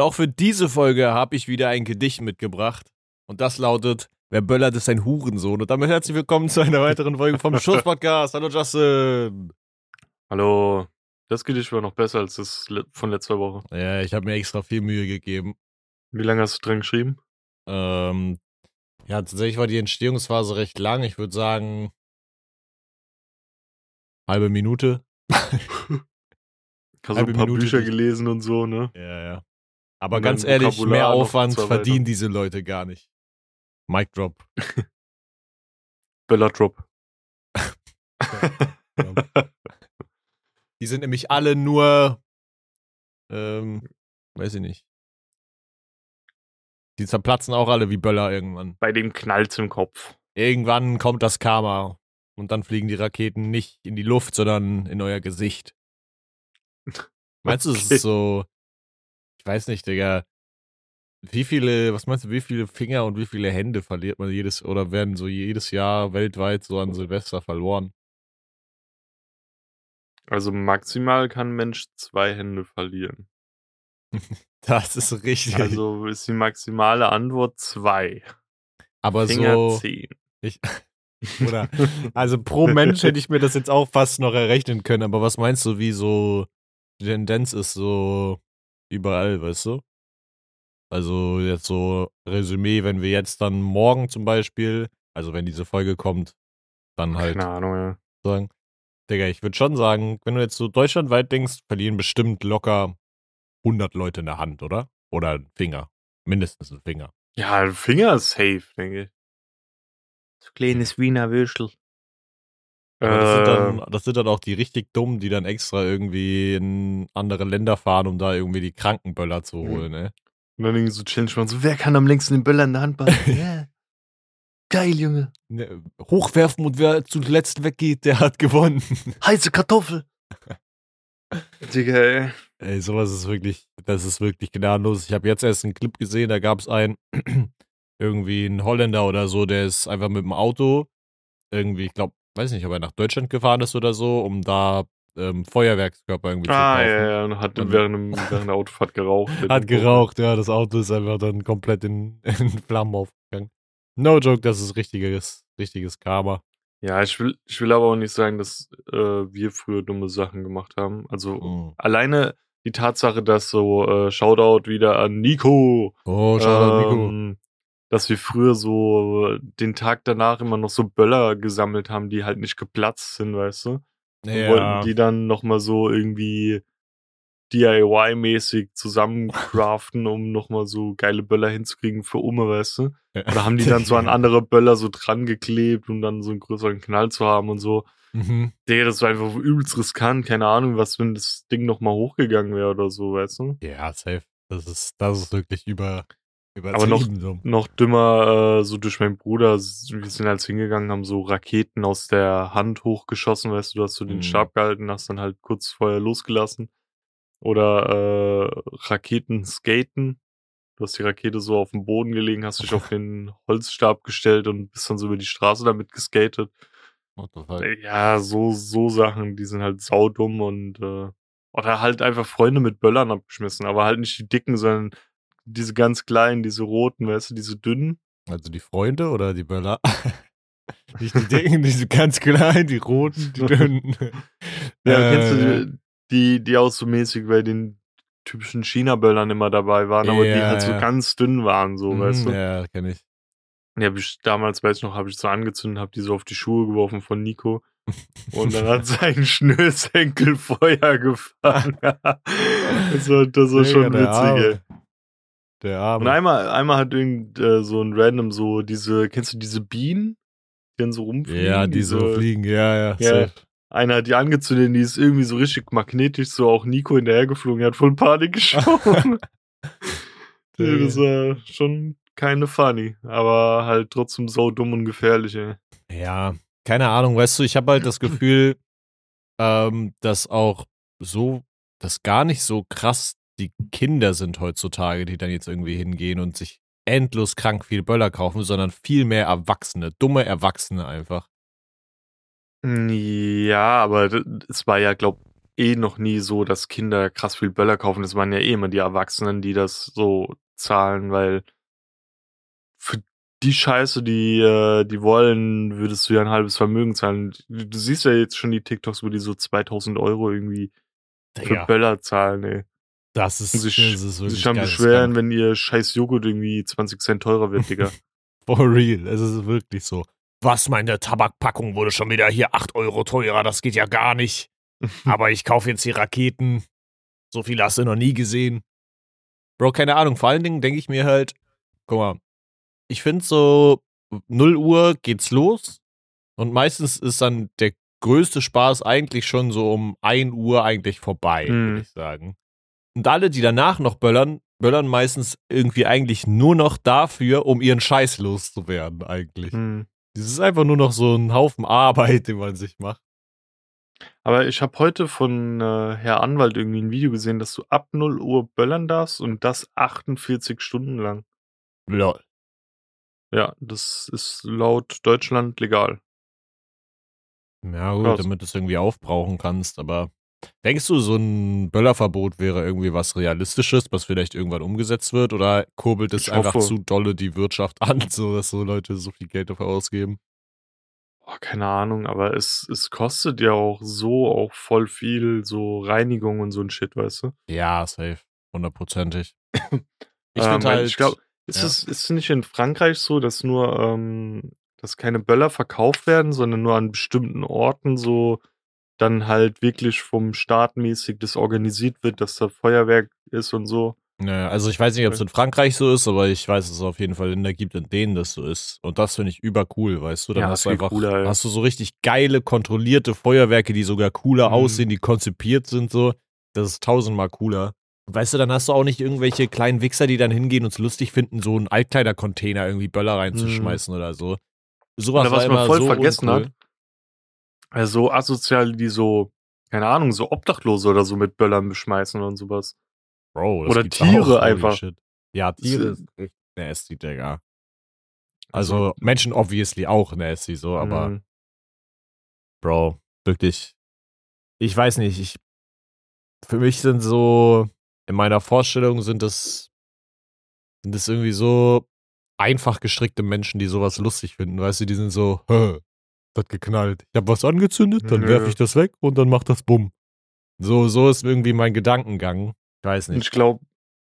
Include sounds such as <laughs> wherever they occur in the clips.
Und auch für diese Folge habe ich wieder ein Gedicht mitgebracht. Und das lautet, wer böllert, ist ein Hurensohn. Und damit herzlich willkommen zu einer weiteren Folge vom <laughs> Schuss-Podcast. Hallo Justin. Hallo. Das Gedicht war noch besser als das von letzter Woche. Ja, ich habe mir extra viel Mühe gegeben. Wie lange hast du dran geschrieben? Ähm, ja, tatsächlich war die Entstehungsphase recht lang. Ich würde sagen, halbe Minute. <laughs> Hast du ein paar Minute Bücher gelesen und so, ne? Ja, ja. Aber ganz ehrlich, Vokabular mehr Aufwand verdienen diese Leute gar nicht. Mic drop. <laughs> Bella Drop. <laughs> Die sind nämlich alle nur, ähm, weiß ich nicht. Die zerplatzen auch alle wie Böller irgendwann. Bei dem knallt's im Kopf. Irgendwann kommt das Karma und dann fliegen die Raketen nicht in die Luft, sondern in euer Gesicht. <laughs> Meinst du, es Okay. ist so, ich weiß nicht, Digga, wie viele, was meinst du, wie viele Finger und wie viele Hände verliert man jedes, oder werden so jedes Jahr weltweit so an Silvester verloren? Also maximal kann ein Mensch zwei Hände verlieren. <laughs> Das ist richtig. Also ist die maximale Antwort zwei. aber Finger so, zehn. ich, <laughs> oder, <laughs> also pro Mensch hätte ich mir das jetzt auch fast noch errechnen können, aber was meinst du, wie so die Tendenz ist so überall, weißt du? Also jetzt so Resümee, wenn wir jetzt dann morgen zum Beispiel, also wenn diese Folge kommt, dann halt Keine Ahnung, ja. sagen, Digga, ich würde schon sagen, wenn du jetzt so deutschlandweit denkst, verlieren bestimmt locker 100 Leute eine Hand, oder? Oder einen Finger. Mindestens einen Finger. Ja, ein Finger ist safe, denke ich. So kleines Wiener Würstel. Aber das, sind dann, das sind dann auch die richtig dummen, die dann extra irgendwie in andere Länder fahren, um da irgendwie die Krankenböller zu Mhm. holen, ne? Und dann irgendwie so Challenge machen, so, wer kann am längsten den Böller in der Hand behalten? <laughs> Ja. Geil, Junge. ne? Hochwerfen und wer zuletzt weggeht, der hat gewonnen. <laughs> Heiße Kartoffel. <laughs> Digga, ey. Ey, sowas ist wirklich, das ist wirklich gnadenlos. Ich habe jetzt erst einen Clip gesehen, da gab es einen, <clears throat> irgendwie einen Holländer oder so, der ist einfach mit dem Auto irgendwie, ich glaube, weiß nicht, ob er nach Deutschland gefahren ist oder so, um da ähm, Feuerwerkskörper irgendwie Ah, zu kaufen. ja, ja, und hat Und- während, während der Autofahrt geraucht. Hat geraucht, ja, das Auto ist einfach dann komplett in, <laughs> in Flammen aufgegangen. No joke, das ist richtiges, richtiges Karma. Ja, ich will, ich will aber auch nicht sagen, dass äh, wir früher dumme Sachen gemacht haben. Also Mhm. alleine die Tatsache, dass so äh, Shoutout wieder an Nico, Oh, schade, Nico. Dass wir früher so den Tag danach immer noch so Böller gesammelt haben, die halt nicht geplatzt sind, weißt du? Und Ja. wollten die dann nochmal so irgendwie DIY-mäßig zusammencraften, um nochmal so geile Böller hinzukriegen für Umme, weißt du? Oder haben die dann so an <laughs> andere Böller so dran geklebt, um dann so einen größeren Knall zu haben und so. Mhm. Digga, das war einfach übelst riskant. Keine Ahnung, was, wenn das Ding nochmal hochgegangen wäre oder so, weißt du? Ja, safe. Das ist, das ist wirklich über, Aber noch-. Noch dümmer, äh, so durch meinen Bruder, wir sind halt hingegangen, haben so Raketen aus der Hand hochgeschossen, weißt du, du hast so den Mhm. Stab gehalten, hast dann halt kurz vorher losgelassen. Oder äh, Raketen skaten. Du hast die Rakete so auf dem Boden gelegen, hast dich auf <laughs> den Holzstab gestellt und bist dann so über die Straße damit geskatet. Fuck? Ja, so, so Sachen, die sind halt saudumm und äh, oder halt einfach Freunde mit Böllern abgeschmissen, aber halt nicht die dicken, sondern diese ganz kleinen, diese roten, weißt du, diese dünnen. Also die Freunde oder die Böller? <laughs> Nicht die dicken, <laughs> diese ganz kleinen, die roten, die dünnen. <laughs> Ja, Äh, kennst du die, die, die auch so mäßig bei den typischen China-Böllern immer dabei waren, aber die Ja, halt so ja. ganz dünn waren, so, Mhm, weißt du. Ja, kenn ich. Die hab ich damals, weiß ich noch, habe ich so angezündet, habe die so auf die Schuhe geworfen von Nico. Und dann hat sein Schnürsenkel Feuer gefangen. das war, das war schon witzig, ey. Der Arme. Und einmal, einmal hat irgend äh, so ein Random so diese, kennst du diese Bienen, die dann so rumfliegen? ja, die so fliegen, ja, ja, Ja. Einer hat die angezündet, die ist irgendwie so richtig magnetisch, so auch Nico hinterhergeflogen, er hat voll Panik <laughs> geschoben. <laughs> ja, das war schon keine funny, aber halt trotzdem so dumm und gefährlich, ey. Ja, keine Ahnung, weißt du, ich habe halt das <clears throat> Gefühl, ähm, dass auch so, dass gar nicht so krass die Kinder sind heutzutage, die dann jetzt irgendwie hingehen und sich endlos krank viel Böller kaufen, sondern viel mehr Erwachsene, dumme Erwachsene einfach. Ja, aber es war ja, glaub eh noch nie so, dass Kinder krass viel Böller kaufen. Das waren ja eh immer die Erwachsenen, die das so zahlen, weil für die Scheiße, die, äh, die wollen, würdest du ja ein halbes Vermögen zahlen. Du, siehst ja jetzt schon die TikToks, wo die so 2000 Euro irgendwie für Digga, Böller zahlen, ey. Das ist, sich, das ist sich wirklich dann geil, beschweren, wenn ihr scheiß Joghurt irgendwie 20 Cent teurer wird, Digga. <laughs> For real, es ist wirklich so. Was, meine Tabakpackung wurde schon wieder hier 8 Euro teurer, das geht ja gar nicht. <laughs> Aber ich kaufe jetzt die Raketen. So viel hast du noch nie gesehen. Bro, keine Ahnung. Vor allen Dingen denke ich mir halt, guck mal, ich finde so 0 Uhr geht's los und meistens ist dann der größte Spaß eigentlich schon so um 1 Uhr eigentlich vorbei, Mhm. würde ich sagen. Und alle, die danach noch böllern, böllern meistens irgendwie eigentlich nur noch dafür, um ihren Scheiß loszuwerden, eigentlich. Hm. Das ist einfach nur noch so ein Haufen Arbeit, den man sich macht. Aber ich habe heute von äh, Herr Anwalt irgendwie ein Video gesehen, dass du ab 0 Uhr böllern darfst und das 48 Stunden lang. Lol. Ja, das ist laut Deutschland legal. Ja, gut, Krass. damit du es irgendwie aufbrauchen kannst, aber denkst du, so ein Böllerverbot wäre irgendwie was Realistisches, was vielleicht irgendwann umgesetzt wird, oder kurbelt es Ich einfach hoffe. zu dolle die Wirtschaft <laughs> an, so dass so Leute so viel Geld dafür ausgeben? Boah, keine Ahnung, aber es, es kostet ja auch so auch voll viel, so Reinigung und so ein Shit, weißt du? Ja, safe. Hundertprozentig. <coughs> Ich Ähm, halt. ich glaube, ist ja. es ist nicht in Frankreich so, dass nur, ähm, dass keine Böller verkauft werden, sondern nur an bestimmten Orten so dann halt wirklich vom Staat mäßig das organisiert wird, dass da Feuerwerk ist und so. Ja, also ich weiß nicht, ob es in Frankreich so ist, aber ich weiß, dass es auf jeden Fall Länder gibt, in denen das so ist. Und das finde ich über cool, weißt du? Dann Ja, hast du einfach, cooler, hast du so richtig geile, kontrollierte Feuerwerke, die sogar cooler Mhm. aussehen, die konzipiert sind so. Das ist tausendmal cooler. Und Weißt du, dann hast du auch nicht irgendwelche kleinen Wichser, die dann hingehen und es lustig finden, so einen Altkleidercontainer irgendwie Böller reinzuschmeißen oder so. Sowas Mhm. Oder was war man voll vergessen uncool. hat. Also so asozial, die so, keine Ahnung, so Obdachlose oder so mit Böllern beschmeißen und sowas. Bro, das Oder Tiere auch, einfach. shit. Ja, Tiere ist echt nasty, Digga. Also Menschen obviously auch nasty, so, aber Mhm. Bro, wirklich. Ich weiß nicht, ich. Für mich sind so, in meiner Vorstellung sind das, sind das irgendwie so einfach gestrickte Menschen, die sowas lustig finden. Weißt du, die sind so, <laughs> hä, das hat geknallt. Ich hab was angezündet, dann werfe ich das weg und dann macht das Bumm. So, so ist irgendwie mein Gedankengang. Ich weiß Und nicht. ich glaube,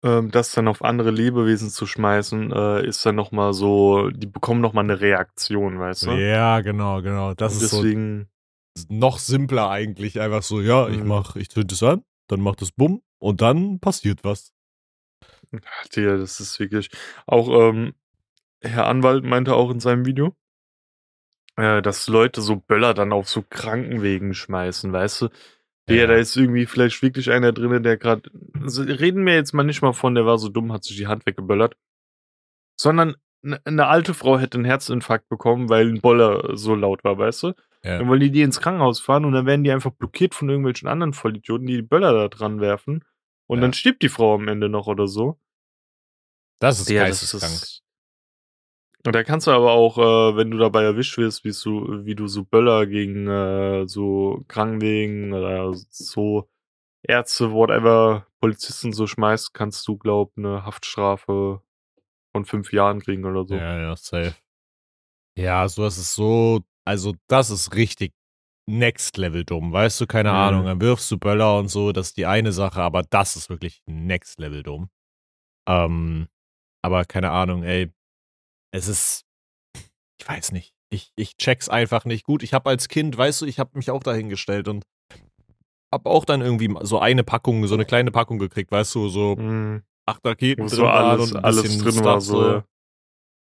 ähm, das dann auf andere Lebewesen zu schmeißen, äh, ist dann nochmal so, die bekommen nochmal eine Reaktion, weißt du? Ja, genau, genau. Das Und ist so deswegen, noch simpler eigentlich. Einfach so, ja, ich Mhm. mach, ich zünd es an, dann macht es Bumm und dann passiert was. Digga, das ist wirklich. Auch ähm, Herr Anwalt meinte auch in seinem Video, äh, dass Leute so Böller dann auf so Krankenwegen schmeißen, weißt du? Ja. da ist irgendwie vielleicht wirklich einer drin, der gerade. Also reden wir jetzt mal nicht mal von, der war so dumm, hat sich die Hand weggeböllert. Sondern ne- eine alte Frau hätte einen Herzinfarkt bekommen, weil ein Boller so laut war, weißt du? Ja. Dann wollen die die ins Krankenhaus fahren und dann werden die einfach blockiert von irgendwelchen anderen Vollidioten, die die Böller da dran werfen. Und Ja. dann stirbt die Frau am Ende noch oder so. Das ist Ja, das geisteskrank. Und da kannst du aber auch, äh, wenn du dabei erwischt wirst, wie du, wie du so Böller gegen äh, so Krankenwegen oder so Ärzte, whatever, Polizisten so schmeißt, kannst du, glaub, eine Haftstrafe von fünf Jahren kriegen oder so. Ja, ja, safe. Ja, so das ist so, also das ist richtig next level dumm, weißt du, keine Mhm. Ahnung, dann wirfst du Böller und so, das ist die eine Sache, aber das ist wirklich next level dumm. Ähm, aber keine Ahnung, ey, es ist, ich weiß nicht, ich, ich check's einfach nicht gut. Ich habe als Kind, weißt du, ich habe mich auch dahingestellt und hab auch dann irgendwie so eine Packung, so eine kleine Packung gekriegt, weißt du, so Mhm. acht Raketen drin so alles, und ein alles drin Stuff, war, so, ja.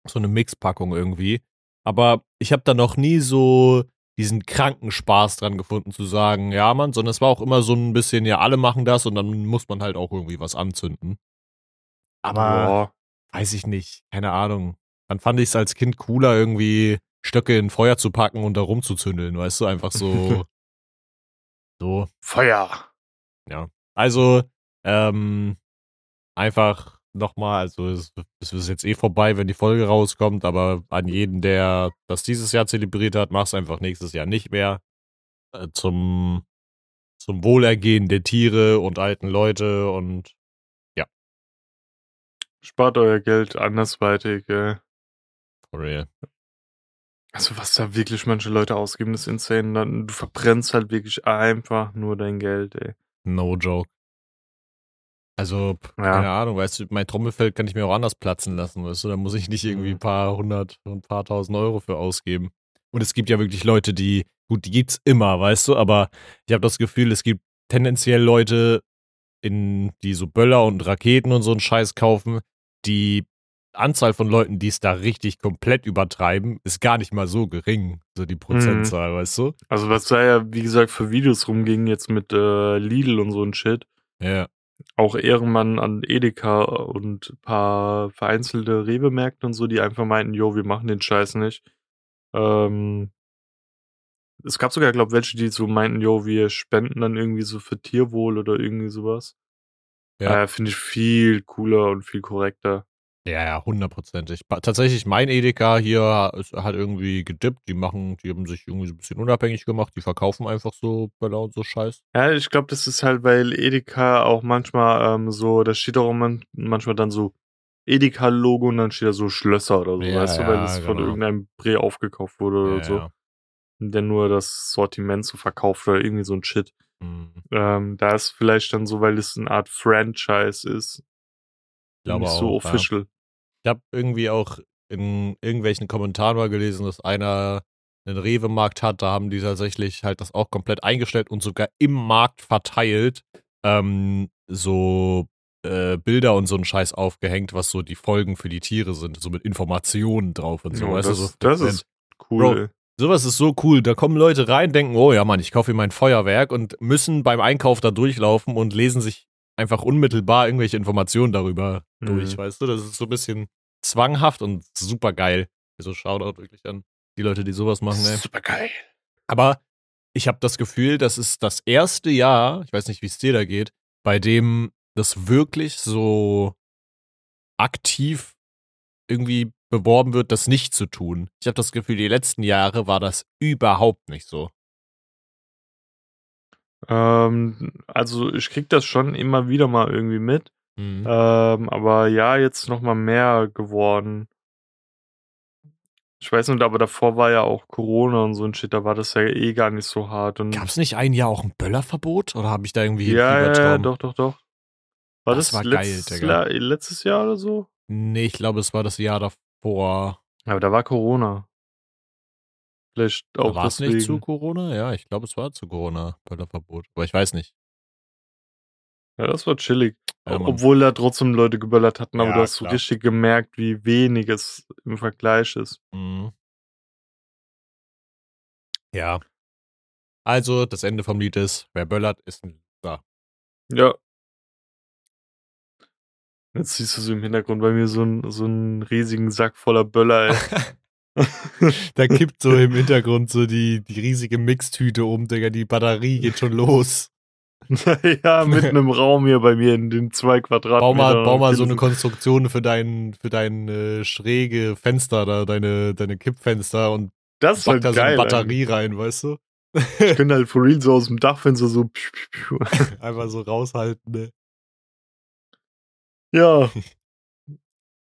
so eine Mixpackung irgendwie. Aber ich habe da noch nie so diesen kranken Spaß dran gefunden zu sagen, ja, Mann, sondern es war auch immer so ein bisschen, ja, alle machen das und dann muss man halt auch irgendwie was anzünden. Aber Boah. weiß ich nicht, keine Ahnung. Dann fand ich es als Kind cooler, irgendwie Stöcke in Feuer zu packen und da rumzuzündeln, weißt du, einfach so. <laughs> so. Feuer. Also, ähm, einfach nochmal, also es, es ist jetzt eh vorbei, wenn die Folge rauskommt, aber an jeden, der das dieses Jahr zelebriert hat, mach's einfach nächstes Jahr nicht mehr. Äh, zum, zum Wohlergehen der Tiere und alten Leute und Spart euer Geld andersweitig, ey. For real. Also was da wirklich manche Leute ausgeben, ist insane. Dann, du verbrennst halt wirklich einfach nur dein Geld, ey. No joke. Also, Ja. keine Ahnung, weißt du, mein Trommelfeld kann ich mir auch anders platzen lassen, weißt du, da muss ich nicht irgendwie Mhm. ein paar hundert, ein paar tausend Euro für ausgeben. Und es gibt ja wirklich Leute, die, gut, die gibt's immer, weißt du, aber ich habe das Gefühl, es gibt tendenziell Leute, in, die so Böller und Raketen und so einen Scheiß kaufen, die Anzahl von Leuten, die es da richtig komplett übertreiben, ist gar nicht mal so gering, so die Prozentzahl, weißt du? Also was da ja, wie gesagt, für Videos rumging, jetzt mit äh, Lidl und so ein Shit. Ja. Auch Ehrenmann an Edeka und ein paar vereinzelte Rewe-Märkte und so, die einfach meinten, jo, wir machen den Scheiß nicht. Ähm, es gab sogar, glaube welche, die so meinten, jo, wir spenden dann irgendwie so für Tierwohl oder irgendwie sowas. Ja. Äh, Finde ich viel cooler und viel korrekter. Ja, ja, hundertprozentig. Tatsächlich, mein Edeka hier ist- hat irgendwie gedippt. Die machen, die haben sich irgendwie so ein bisschen unabhängig gemacht. Die verkaufen einfach so Böller und so Scheiß. Ja, ich glaube, das ist halt, weil Edeka auch manchmal ähm, so, da steht auch man, manchmal dann so Edeka-Logo und dann steht da so Schlösser oder so, Ja, weißt du, weil ja, das von genau. irgendeinem Bre aufgekauft wurde oder Ja, so. ja. Der nur das Sortiment so verkauft oder irgendwie so ein Shit. Hm, Ähm, da ist vielleicht dann so, weil es eine Art Franchise ist. Glaube nicht auch. so ja. official. Ich habe irgendwie auch in irgendwelchen Kommentaren mal gelesen, dass einer einen Rewe-Markt hat. Da haben die tatsächlich halt das auch komplett eingestellt und sogar im Markt verteilt ähm, so äh, Bilder und so einen Scheiß aufgehängt, was so die Folgen für die Tiere sind. So mit Informationen drauf und so. Ja, das, du, so das ist cool. Bro. Sowas ist so cool. Da kommen Leute rein, denken, oh ja, Mann, ich kaufe mir mein Feuerwerk und müssen beim Einkauf da durchlaufen und lesen sich einfach unmittelbar irgendwelche Informationen darüber Mhm. durch, weißt du? Das ist so ein bisschen zwanghaft und super geil. Also Shoutout wirklich an die Leute, die sowas machen, ey. Super geil. Aber ich habe das Gefühl, das ist das erste Jahr, ich weiß nicht, wie es dir da geht, bei dem das wirklich so aktiv irgendwie beworben wird, das nicht zu tun. Ich habe das Gefühl, die letzten Jahre war das überhaupt nicht so. Ähm, also ich krieg das schon immer wieder mal irgendwie mit. Mhm. Ähm, aber ja, jetzt noch mal mehr geworden. Ich weiß nicht, aber davor war ja auch Corona und so ein Shit, da war das ja eh gar nicht so hart. Und Gab es nicht ein Jahr auch ein Böllerverbot? Oder habe ich da irgendwie ja, ja, ja, doch, doch, doch. War Das das, war geil, letztes, Digga. Jahr, letztes Jahr oder so? Nee, ich glaube, es war das Jahr davor. Aber da war Corona. Vielleicht auch War es nicht zu Corona? Ja, ich glaube, es war zu Corona, Böllerverbot. Aber ich weiß nicht. Ja, das war chillig. Ja. Obwohl da trotzdem Leute geböllert hatten, aber Ja, du hast so klar. richtig gemerkt, wie wenig es im Vergleich ist. Mhm. Ja. Also, das Ende vom Lied ist, wer böllert, ist ein Loser. Ja. Jetzt siehst du so im Hintergrund bei mir so einen so einen riesigen Sack voller Böller, ey. <laughs> <laughs> da kippt so im Hintergrund so die, die riesige Mixtüte um, Digga. Die Batterie geht schon los. <laughs> ja, mitten im Raum hier bei mir in den zwei Quadratmetern. Bau mal, bau mal so eine Konstruktion für dein, für dein äh, schräge Fenster da, deine, deine Kippfenster und Das ist pack halt da so eine. Batterie rein, weißt du? eigentlich. Ich könnte halt for real so aus dem Dachfenster so. piu, piu, piu. Einfach so raushalten, ne? Ja. <laughs>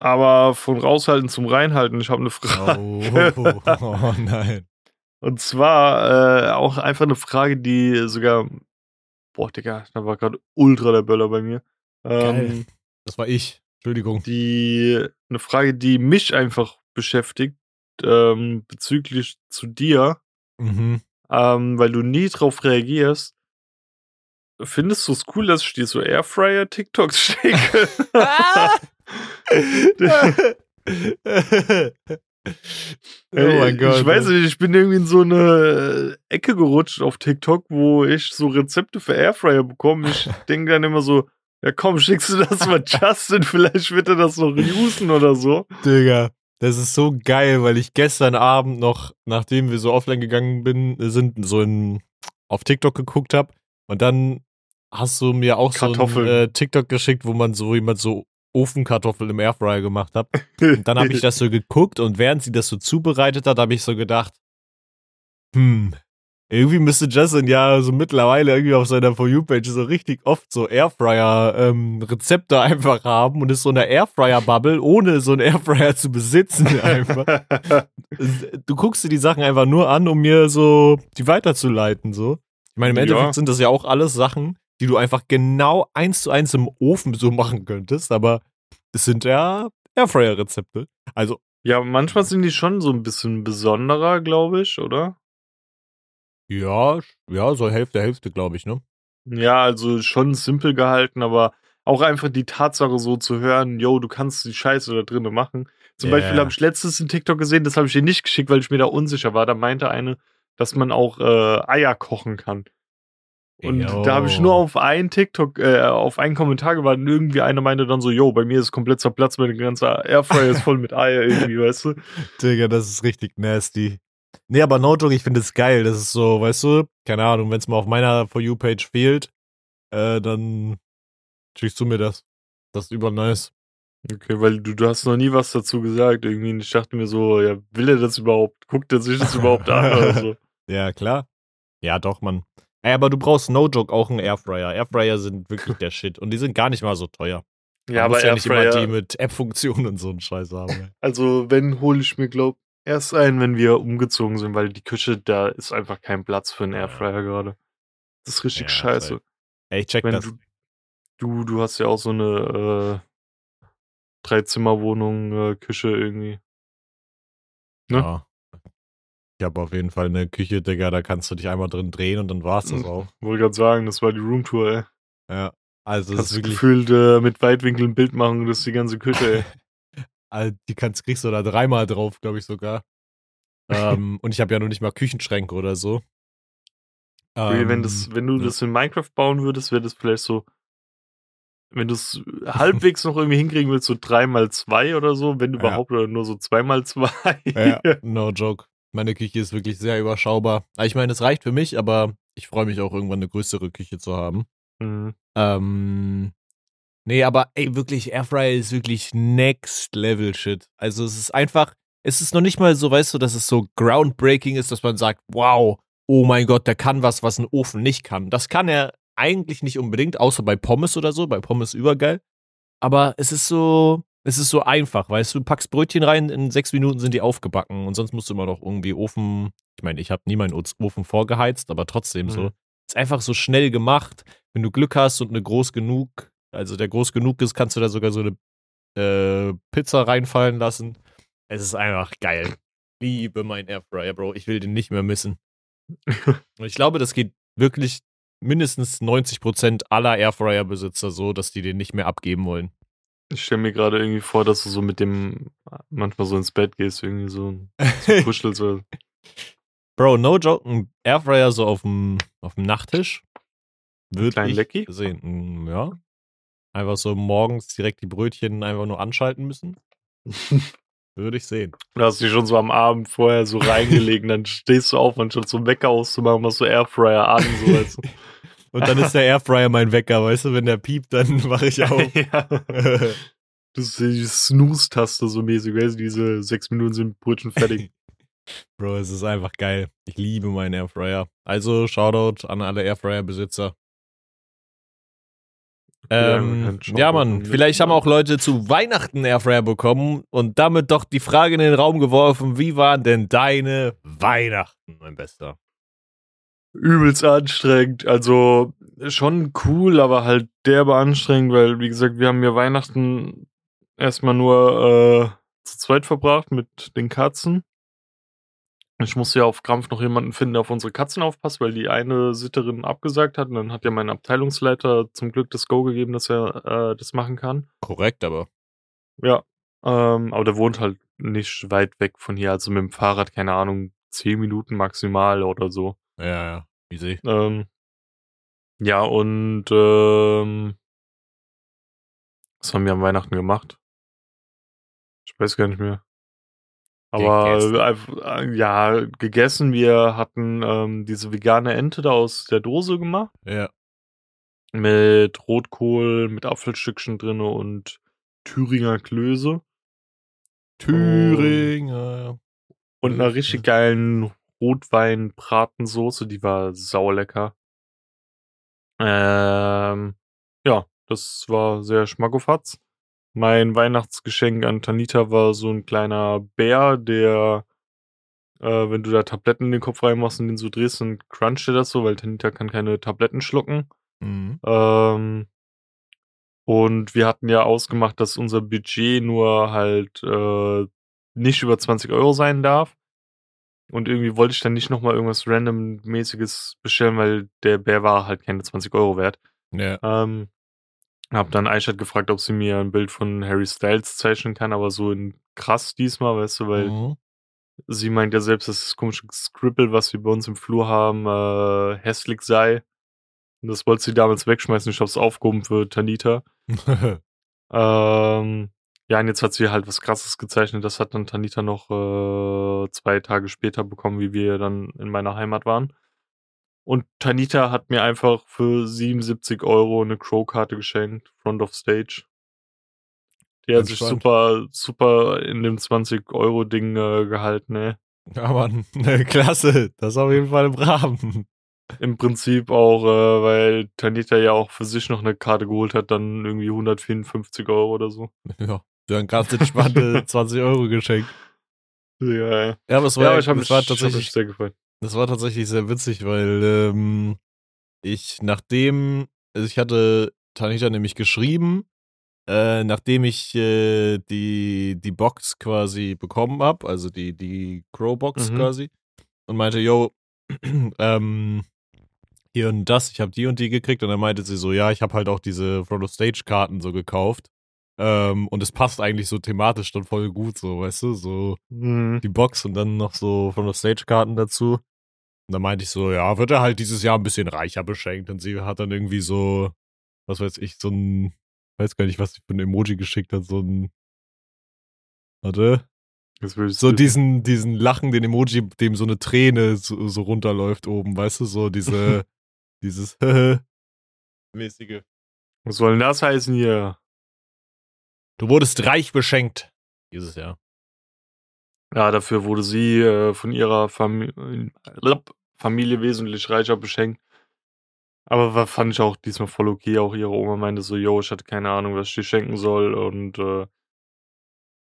Aber von raushalten zum reinhalten, ich habe eine Frage. Oh, <laughs> oh nein. Und zwar äh, auch einfach eine Frage, die sogar. Boah, Digga, da war gerade ultra der Böller bei mir. Ähm, Das war ich. Entschuldigung. die eine Frage, die mich einfach beschäftigt, ähm, bezüglich zu dir, Mhm. ähm, weil du nie drauf reagierst. Findest du es cool, dass ich dir so Airfryer TikToks <laughs> schicke? <laughs> <laughs> oh mein Gott. Ich weiß nicht, ich bin irgendwie in so eine Ecke gerutscht auf TikTok, wo ich so Rezepte für Airfryer bekomme. Ich <laughs> denke dann immer so, ja komm, schickst du das mal <laughs> Justin, vielleicht wird er das noch usen oder so. Digga, das ist so geil, weil ich gestern Abend noch, nachdem wir so offline gegangen bin, sind, so in, auf TikTok geguckt habe und dann hast du mir auch so ein Kartoffeln. äh, TikTok geschickt, wo man so jemand so Ofenkartoffeln im Airfryer gemacht hat. Und dann habe ich das so geguckt und während sie das so zubereitet hat, habe ich so gedacht, hm, Irgendwie müsste Justin ja so mittlerweile irgendwie auf seiner For You-Page so richtig oft so Airfryer-Rezepte ähm, <laughs> einfach haben und ist so eine Airfryer-Bubble, ohne so einen Airfryer zu besitzen <laughs> einfach. du guckst dir die Sachen einfach nur an, um mir so die weiterzuleiten, so. Ich meine, im Endeffekt ja. sind das ja auch alles Sachen, die du einfach genau eins zu eins im Ofen so machen könntest, aber es sind ja Airfryer-Rezepte. Also. Ja, manchmal sind die schon so ein bisschen besonderer, glaube ich, oder? Ja, ja, so Hälfte, Hälfte, glaube ich, ne? Ja, also schon simpel gehalten, aber auch einfach die Tatsache so zu hören, yo, du kannst die Scheiße da drinnen machen. Zum yeah. Beispiel habe ich letztens in TikTok gesehen, das habe ich dir nicht geschickt, weil ich mir da unsicher war. Da meinte eine, dass man auch äh, Eier kochen kann. Und yo. da habe ich nur auf einen TikTok, äh, auf einen Kommentar gewartet und irgendwie einer meinte dann so, yo, bei mir ist komplett zerplatzt, meine ganze Airfryer ist voll mit Eier irgendwie, weißt du? <laughs> Digga, das ist richtig nasty. Nee, aber No Joke, ich finde es geil. Das ist so, weißt du, keine Ahnung, wenn es mal auf meiner For You-Page fehlt, äh, dann schickst du mir das. Das ist über nice. Okay, weil du, du hast noch nie was dazu gesagt. Irgendwie, ich dachte mir so, ja, will er das überhaupt? Guckt er sich das überhaupt an oder so? <laughs> Ja, klar. Ja, doch, Mann. Ey, aber du brauchst No Joke auch einen Airfryer. Airfryer sind wirklich der Shit. Und die sind gar nicht mal so teuer. Man ja, aber ja Airfryer, nicht immer die mit App-Funktionen und so einen Scheiß haben. <laughs> Also, wenn, hole ich mir, glaub, erst ein, wenn wir umgezogen sind, weil die Küche, da ist einfach kein Platz für einen Airfryer gerade. Das ist richtig ja, scheiße. Ey, ich check wenn das. Du, du, du hast ja auch so eine äh, Dreizimmerwohnung, äh, Küche irgendwie. Ne? Ja. Ich habe auf jeden Fall eine Küche, Digga, da kannst du dich einmal drin drehen und dann war's das auch. Wollte gerade sagen, das war die Roomtour, ey. Ja. Also Hast ist wirklich gefühlt äh, mit Weitwinkel ein Bild machen, das ist die ganze Küche, ey. <laughs> die kannst, kriegst du da dreimal drauf, glaube ich sogar. <laughs> ähm, und ich habe ja noch nicht mal Küchenschränke oder so. Ähm, wenn, das, wenn du ja. das in Minecraft bauen würdest, wäre das vielleicht so, wenn du es halbwegs noch irgendwie hinkriegen willst, so 3x2 oder so, wenn <laughs> überhaupt, ja. oder nur so 2x2. ja, no joke. Meine Küche ist wirklich sehr überschaubar. Ich meine, es reicht für mich, aber ich freue mich auch irgendwann eine größere Küche zu haben. Mhm. Ähm, Nee, aber ey, wirklich, Airfryer ist wirklich next level shit. Also es ist einfach, es ist noch nicht mal so, weißt du, dass es so groundbreaking ist, dass man sagt, wow, oh mein Gott, der kann was, was ein Ofen nicht kann. Das kann er eigentlich nicht unbedingt, außer bei Pommes oder so. Bei Pommes übergeil. Aber es ist so, es ist so einfach, weißt du, du packst Brötchen rein, in sechs Minuten sind die aufgebacken und sonst musst du immer noch irgendwie Ofen, ich meine, ich habe nie meinen Ofen vorgeheizt, aber trotzdem mhm. so. Ist einfach so schnell gemacht. Wenn du Glück hast und eine groß genug also der groß genug ist, kannst du da sogar so eine äh, Pizza reinfallen lassen. Es ist einfach geil. Liebe mein Airfryer, Bro. Ich will den nicht mehr missen. Und <laughs> ich glaube, das geht wirklich mindestens 90% aller Airfryer-Besitzer so, dass die den nicht mehr abgeben wollen. Ich stelle mir gerade irgendwie vor, dass du so mit dem manchmal so ins Bett gehst, irgendwie so, so <laughs> kuschelst. Bro, no joke, ein Airfryer so auf dem, auf dem Nachttisch. Würde ich Lecky? sehen. Hm, ja, Einfach so morgens direkt die Brötchen einfach nur anschalten müssen. <laughs> Würde ich sehen. Du hast dich schon so am Abend vorher so reingelegt, dann stehst du auf, anstatt so einen Wecker auszumachen, machst du Airfryer an, so weißt du. <laughs> Und dann ist der Airfryer mein Wecker, weißt du, wenn der piept, dann <laughs> wache ich auf. ja. <laughs> Das ist die Snooze-Taste so mäßig, weißt du, diese sechs Minuten sind Brötchen fertig. <laughs> Bro, es ist einfach geil. Ich liebe meinen Airfryer. Also, Shoutout an alle Airfryer-Besitzer. Ähm, ja, Mann, vielleicht haben auch Leute zu Weihnachten Airfryer bekommen und damit doch die Frage in den Raum geworfen, wie waren denn deine Weihnachten, mein Bester? Übelst anstrengend, also schon cool, aber halt derbe anstrengend, weil, wie gesagt, wir haben ja Weihnachten erstmal nur äh, zu zweit verbracht mit den Katzen. Ich musste ja auf Krampf noch jemanden finden, der auf unsere Katzen aufpasst, weil die eine Sitterin abgesagt hat. Und dann hat ja mein Abteilungsleiter zum Glück das Go gegeben, dass er äh, das machen kann. Korrekt, aber. Ja. Ähm, aber der wohnt halt nicht weit weg von hier. Also mit dem Fahrrad, keine Ahnung, zehn Minuten maximal oder so. Ja, ja. Wie sehe ähm, Ja, und ähm, was haben wir am Weihnachten gemacht? Ich weiß gar nicht mehr. Aber gegessen. Äh, ja, gegessen. Wir hatten ähm, diese vegane Ente da aus der Dose gemacht. Ja. Mit Rotkohl, mit Apfelstückchen drin und Thüringer Klöße. Thüringer. Und einer richtig geilen Rotwein-Bratensoße, die war saulecker. Ähm, ja, das war sehr schmackofatz. Mein Weihnachtsgeschenk an Tanita war so ein kleiner Bär, der, äh, wenn du da Tabletten in den Kopf reinmachst und den so drehst, dann cruncht er das so, weil Tanita kann keine Tabletten schlucken. Mhm. Ähm, und wir hatten ja ausgemacht, dass unser Budget nur halt äh, nicht über 20 Euro sein darf. Und irgendwie wollte ich dann nicht nochmal irgendwas randommäßiges bestellen, weil der Bär war halt keine 20 Euro wert. Ja. Ähm, hab dann Aishat gefragt, ob sie mir ein Bild von Harry Styles zeichnen kann, aber so in krass diesmal, weißt du, weil Mhm. sie meint ja selbst, dass das komische Scribble, was wir bei uns im Flur haben, äh, hässlich sei. Und das wollte sie damals wegschmeißen. Ich hab's aufgehoben für Tanita. <laughs> Ähm, ja, und jetzt hat sie halt was krasses gezeichnet. Das hat dann Tanita noch äh, zwei Tage später bekommen, wie wir dann in meiner Heimat waren. Und Tanita hat mir einfach für 77 Euro eine Crow-Karte geschenkt, Front of Stage. Die hat sich super, super in dem 20-Euro-Ding äh, gehalten, ne? ja, Mann. <laughs> Klasse. Das ist auf jeden Fall im Rahmen. Im Prinzip auch, äh, weil Tanita ja auch für sich noch eine Karte geholt hat, dann irgendwie 154 Euro oder so. Ja. Du hast ganz entspannte 20 Euro geschenkt. Ja, ja. Ja, aber es war, Ja, aber ich mich, war hab mich tatsächlich sehr gefreut. Das war tatsächlich sehr witzig, weil ähm, ich nachdem, also ich hatte Tanita nämlich geschrieben, äh, nachdem ich äh, die, die Box quasi bekommen habe, also die, die Crow-Box Mhm. quasi, und meinte, yo, <clears throat> ähm, hier und das, ich habe die und die gekriegt, und dann meinte sie so, ja, ich habe halt auch diese Front of Stage-Karten so gekauft. Ähm, und es passt eigentlich so thematisch dann voll gut, so, weißt du, so Mhm. die Box und dann noch so von der Stage-Karten dazu. Und dann meinte ich so, ja, wird er halt dieses Jahr ein bisschen reicher beschenkt. Und sie hat dann irgendwie so, was weiß ich, so ein, weiß gar nicht, was sie für ein Emoji geschickt hat, so ein, warte, so diesen, diesen Lachen, den Emoji, dem so eine Träne so, so runterläuft oben, weißt du, so diese, <laughs> dieses <laughs> mäßige. Was soll denn das heißen hier? Du wurdest reich beschenkt dieses Jahr. Ja, dafür wurde sie äh, von ihrer Fam Lop, Familie wesentlich reicher beschenkt. Aber fand ich auch diesmal voll okay. Auch ihre Oma meinte so, yo, ich hatte keine Ahnung, was ich dir schenken soll. Und äh,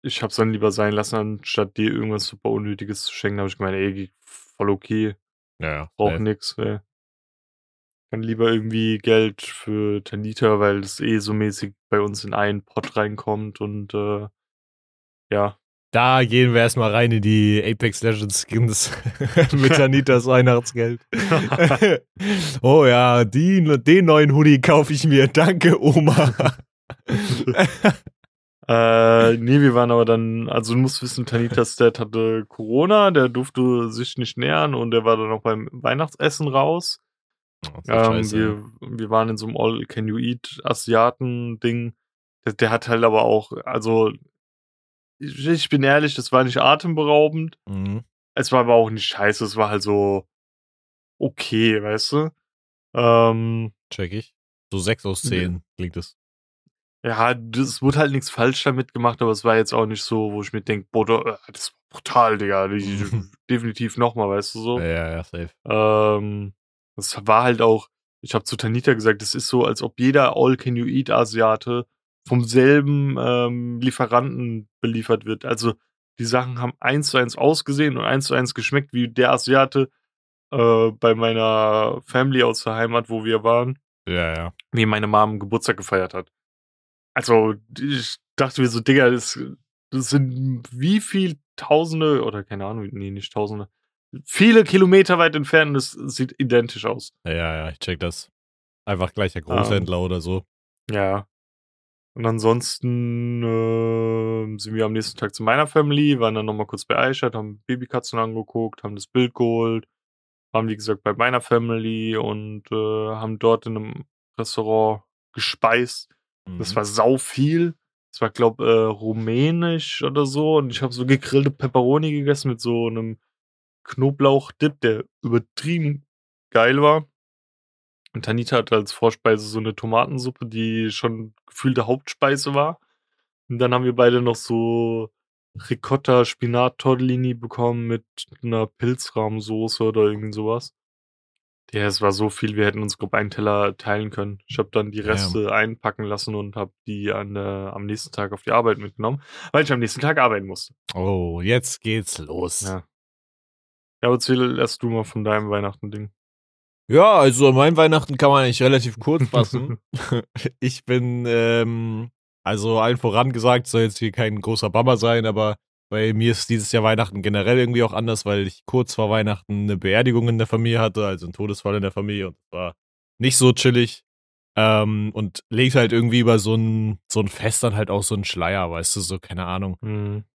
ich hab's dann lieber sein lassen, anstatt dir irgendwas super Unnötiges zu schenken. Da habe ich gemeint, ey, voll okay, Ja, ja. braucht nix. Ey. Dann lieber irgendwie Geld für Tanita, weil das eh so mäßig bei uns in einen Pot reinkommt. Und äh, ja, Da gehen wir erstmal rein in die Apex Legends Skins <laughs> mit Anitas <laughs> Weihnachtsgeld. <laughs> oh ja, die, den neuen Hoodie kaufe ich mir. Danke, Oma. Äh, nee, wir waren aber dann, also du musst wissen, Tanitas Dad hatte Corona, der durfte sich nicht nähern und der war dann auch beim Weihnachtsessen raus. Ähm, wir, wir waren in so einem All-Can-You-Eat-Asiaten-Ding. Der, der hat halt aber auch, also ich, ich bin ehrlich, das war nicht atemberaubend. Mhm. Es war aber auch nicht scheiße, es war halt so okay, weißt du? Ähm, Check ich. So 6 aus 10 klingt es. Ja, das wurde halt nichts falsch damit gemacht, aber es war jetzt auch nicht so, wo ich mir denke, boah, äh, das ist brutal, Digga. <laughs> Definitiv nochmal, weißt du so. Ja, ja, ja, safe. Ähm, das war halt auch, ich habe zu Tanita gesagt, das ist so, als ob jeder All-Can-You-Eat-Asiate vom selben ähm, Lieferanten beliefert wird. Also die Sachen haben eins zu eins ausgesehen und eins zu eins geschmeckt, wie der Asiate äh, bei meiner Family aus der Heimat, wo wir waren Ja, ja. wie meine Mom Geburtstag gefeiert hat. Also, ich dachte mir so, Digga, das, das sind wie viel Tausende oder keine Ahnung, nee, nicht Tausende. Viele Kilometer weit entfernt und es sieht identisch aus. Ja, ja, ich check das. Einfach gleicher Großhändler oder so. Ja. Und ansonsten äh, sind wir am nächsten Tag zu meiner Family, waren dann nochmal kurz bei Aishat, haben Babykatzen angeguckt, haben das Bild geholt, waren wie gesagt bei meiner Family und äh, haben dort in einem Restaurant gespeist. Das Mhm. war sau viel. Das war, glaub, äh, rumänisch oder so. Und ich habe so gegrillte Pepperoni gegessen mit so einem Knoblauchdip, der übertrieben geil war. Und Tanita hatte als Vorspeise so eine Tomatensuppe, die schon gefühlte Hauptspeise war. Und dann haben wir beide noch so Ricotta Spinat Tortellini bekommen mit einer Pilzrahmsoße oder irgendwie sowas. Ja, es war so viel, wir hätten uns grob einen Teller teilen können. Ich habe dann die Ja. Reste einpacken lassen und habe die an, äh, am nächsten Tag auf die Arbeit mitgenommen, weil ich am nächsten Tag arbeiten musste. Oh, jetzt geht's los. Ja. Ja, aber erzähl erst du mal von deinem Weihnachten-Ding. Ja, also an meinem Weihnachten kann man eigentlich relativ kurz fassen. <laughs> <laughs> ich bin, ähm, also allen voran gesagt, soll jetzt hier kein großer Bammer sein, aber bei mir ist dieses Jahr Weihnachten generell irgendwie auch anders, weil ich kurz vor Weihnachten eine Beerdigung in der Familie hatte, also einen Todesfall in der Familie und war nicht so chillig. Ähm, und legt halt irgendwie über so ein, so ein Fest dann halt auch so einen Schleier, weißt du, so, keine Ahnung. Hm.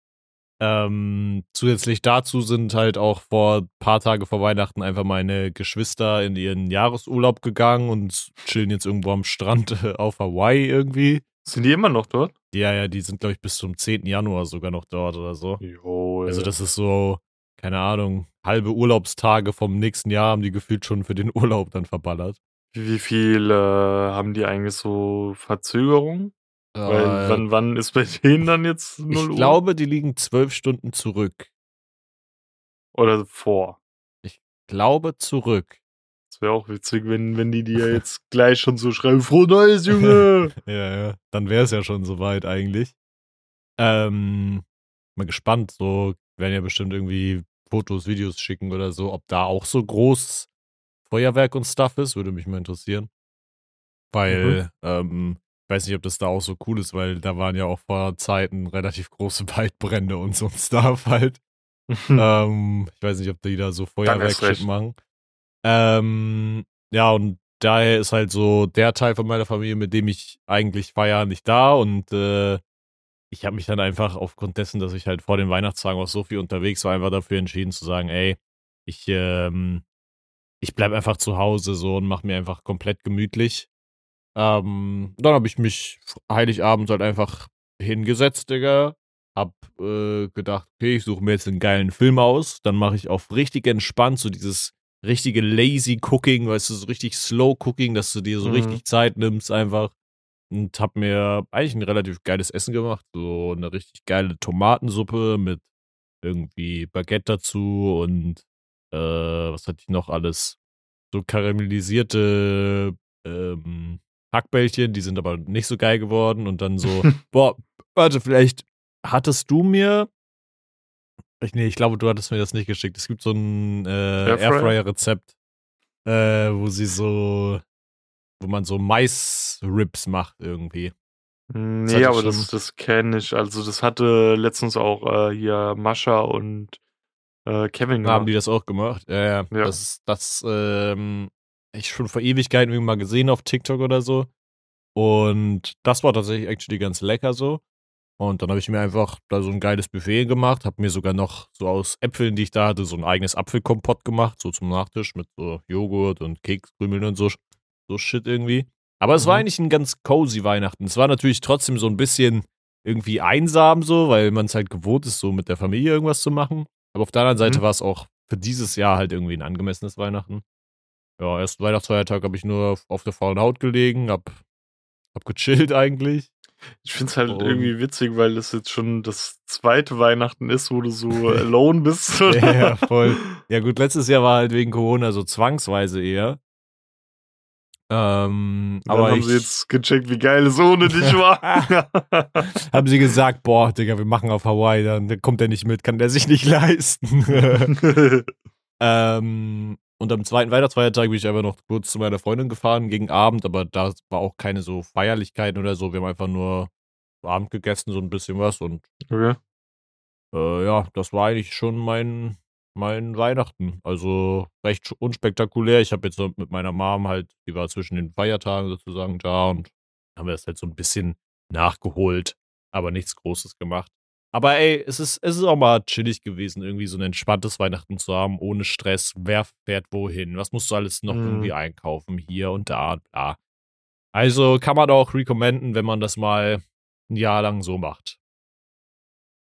Ähm, zusätzlich dazu sind halt auch vor ein paar Tage vor Weihnachten einfach meine Geschwister in ihren Jahresurlaub gegangen und chillen jetzt irgendwo am Strand äh, auf Hawaii irgendwie. Sind die immer noch dort? Ja, ja, die sind, glaube ich, bis zum 10. Januar sogar noch dort oder so. Jo, Also, das ist so, keine Ahnung, halbe Urlaubstage vom nächsten Jahr haben die gefühlt schon für den <laughs> Urlaub dann verballert. Wie, wie viel äh, haben die eigentlich so Verzögerung? Weil Äh, wann, wann ist bei denen dann jetzt 0 ich Uhr? glaube, die liegen zwölf Stunden zurück. Oder vor. Glaube zurück. Das wäre auch witzig, wenn, wenn die dir <laughs> jetzt gleich schon so schreiben, froh Neues, Junge! <laughs> Ja, ja. Dann wäre es ja schon soweit eigentlich. Ähm, mal gespannt. So werden ja bestimmt irgendwie Fotos, Videos schicken oder so, ob da auch so groß Feuerwerk und Stuff ist, würde mich mal interessieren. Weil, ähm, ich weiß nicht, ob das da auch so cool ist, weil da waren ja auch vor Zeiten relativ große Waldbrände und so ein Stuff halt. ähm, ich weiß nicht, ob die da so Feuerwerk machen. Ähm, ja, und daher ist halt so der Teil von meiner Familie, mit dem ich eigentlich feiere, nicht da. Und äh, ich habe mich dann einfach aufgrund dessen, dass ich halt vor den Weihnachtstagen auch so viel unterwegs war, einfach dafür entschieden zu sagen, ey, ich, ähm, ich bleib einfach zu Hause so und mach mir einfach komplett gemütlich. Ähm, dann habe ich mich Heiligabend halt einfach hingesetzt, Digga. Hab äh, gedacht, okay, ich suche mir jetzt einen geilen Film aus. Dann mache ich auf richtig entspannt so dieses richtige lazy Cooking, weißt du, so richtig slow Cooking, dass du dir so Mhm. richtig Zeit nimmst einfach. Und hab mir eigentlich ein relativ geiles Essen gemacht. So eine richtig geile Tomatensuppe mit irgendwie Baguette dazu und äh, was hatte ich noch alles? So karamellisierte ähm, Hackbällchen, die sind aber nicht so geil geworden. Und dann so, <laughs> boah, warte, vielleicht hattest du mir. Ich, nee, ich glaube, du hattest mir das nicht geschickt. Es gibt so ein äh, Airfryer? Airfryer-Rezept, äh, wo sie so, wo man so Mais-Rips macht irgendwie. Nee, hatte aber schon- das, das kenne ich. Also das hatte letztens auch äh, hier Mascha und äh, Kevin Haben die gemacht. das auch gemacht? Ja, ja. Das, ist- das, ähm, ich schon vor Ewigkeiten irgendwie mal gesehen auf TikTok oder so. Und das war tatsächlich actually ganz lecker so. Und dann habe ich mir einfach da so ein geiles Buffet gemacht, habe mir sogar noch so aus Äpfeln, die ich da hatte, so ein eigenes Apfelkompott gemacht, so zum Nachtisch mit so Joghurt und Kekskrümeln und so, so Shit irgendwie. Aber es war Mhm. eigentlich ein ganz cozy Weihnachten. Es war natürlich trotzdem so ein bisschen irgendwie einsam so, weil man es halt gewohnt ist, so mit der Familie irgendwas zu machen. Aber auf der anderen Seite Mhm. war es auch für dieses Jahr halt irgendwie ein angemessenes Weihnachten. Ja, ersten Weihnachtsfeiertag habe ich nur auf, der faulen Haut gelegen, hab, hab gechillt eigentlich. Ich finde es halt Und- irgendwie witzig, weil das jetzt schon das zweite Weihnachten ist, wo du so <laughs> alone bist. Ja, ja, voll. Ja gut, letztes Jahr war halt wegen Corona so zwangsweise eher. Ähm, Dann aber haben ich, sie jetzt gecheckt, wie geil es ohne dich war. <laughs> haben sie gesagt, boah, Digga, wir machen auf Hawaii, dann kommt er nicht mit, kann der sich nicht leisten. <laughs> ähm, und am zweiten Weihnachtsfeiertag bin ich einfach noch kurz zu meiner Freundin gefahren gegen Abend, aber da war auch keine so Feierlichkeiten oder so. Wir haben einfach nur Abend gegessen, so ein bisschen was und okay. äh, ja, das war eigentlich schon mein, mein Weihnachten. Also recht unspektakulär. Ich habe jetzt mit meiner Mom halt, die war zwischen den Feiertagen sozusagen da und haben wir das halt so ein bisschen nachgeholt, aber nichts Großes gemacht. Aber ey, es ist, es ist auch mal chillig gewesen, irgendwie so ein entspanntes Weihnachten zu haben, ohne Stress. Wer fährt wohin? Was musst du alles noch Mhm. irgendwie einkaufen? Hier und da und bla. Also kann man auch recommenden, wenn man das mal ein Jahr lang so macht.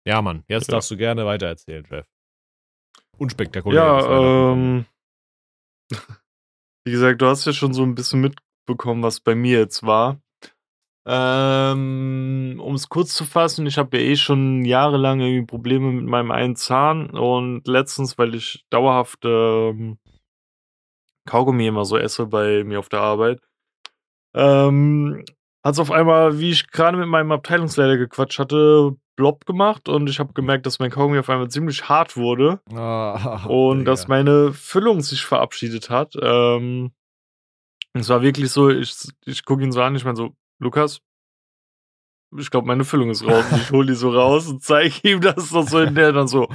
Ja, Mann, jetzt Ja. darfst du gerne weitererzählen, Jeff. Unspektakulär. Ja, ähm, <laughs> wie gesagt, du hast ja schon so ein bisschen mitbekommen, was bei mir jetzt war. Ähm, um es kurz zu fassen, ich habe ja eh schon jahrelang irgendwie Probleme mit meinem einen Zahn und letztens, weil ich dauerhaft ähm, Kaugummi immer so esse bei mir auf der Arbeit, ähm, hat es auf einmal, wie ich gerade mit meinem Abteilungsleiter gequatscht hatte, blob gemacht und ich habe gemerkt, dass mein Kaugummi auf einmal ziemlich hart wurde Ah, <laughs> und Digga. dass meine Füllung sich verabschiedet hat. Ähm, es war wirklich so, ich, ich gucke ihn so an, ich meine so, Lukas, ich glaube, meine Füllung ist raus. Ich hole die so raus und zeige ihm das noch so in der dann so.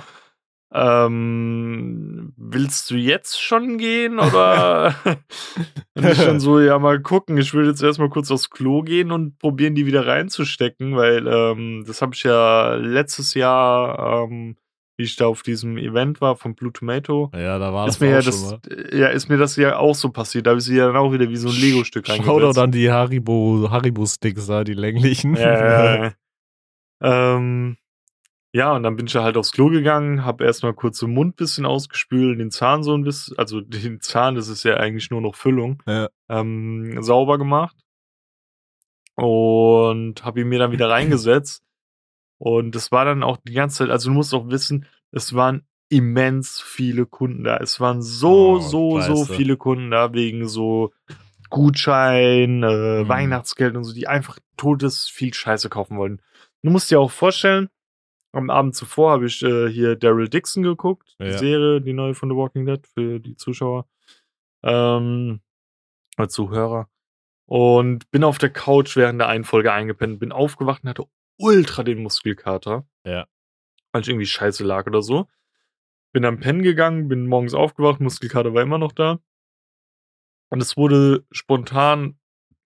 Ähm, willst du jetzt schon gehen oder? <laughs> und ich dann so, ja, mal gucken. Ich will jetzt erstmal kurz aufs Klo gehen und probieren, die wieder reinzustecken, weil ähm, das habe ich ja letztes Jahr, ähm, wie ich da auf diesem Event war von Blue Tomato, ja, da war ist das mir ja das, mal. ja, ist mir das ja auch so passiert. Da habe ich sie ja dann auch wieder wie so ein Lego-Stück Schau doch dann die Haribo, Haribo-Sticks da, die länglichen. Ja, ja, ja. ähm, ja, und dann bin ich halt aufs Klo gegangen, habe erstmal kurz den Mund bisschen ausgespült, den Zahn so ein bisschen, also den Zahn, das ist ja eigentlich nur noch Füllung, Ja. ähm, sauber gemacht. Und habe ihn mir dann wieder reingesetzt. Und das war dann auch die ganze Zeit, also du musst auch wissen, es waren immens viele Kunden da. Es waren so, Oh, so, so scheiße. viele Kunden da wegen so Gutschein, äh, Mhm. Weihnachtsgeld und so, die einfach todes viel Scheiße kaufen wollten. Du musst dir auch vorstellen, am Abend zuvor habe ich äh, hier Daryl Dixon geguckt, die Ja. Serie, die neue von The Walking Dead für die Zuschauer ähm, oder Zuhörer. Und bin auf der Couch während der einen Folge eingepennt, bin aufgewacht und hatte ultra den Muskelkater. Ja. Weil ich irgendwie scheiße lag oder so. Bin am Pennen gegangen, bin morgens aufgewacht, Muskelkater war immer noch da. Und es wurde spontan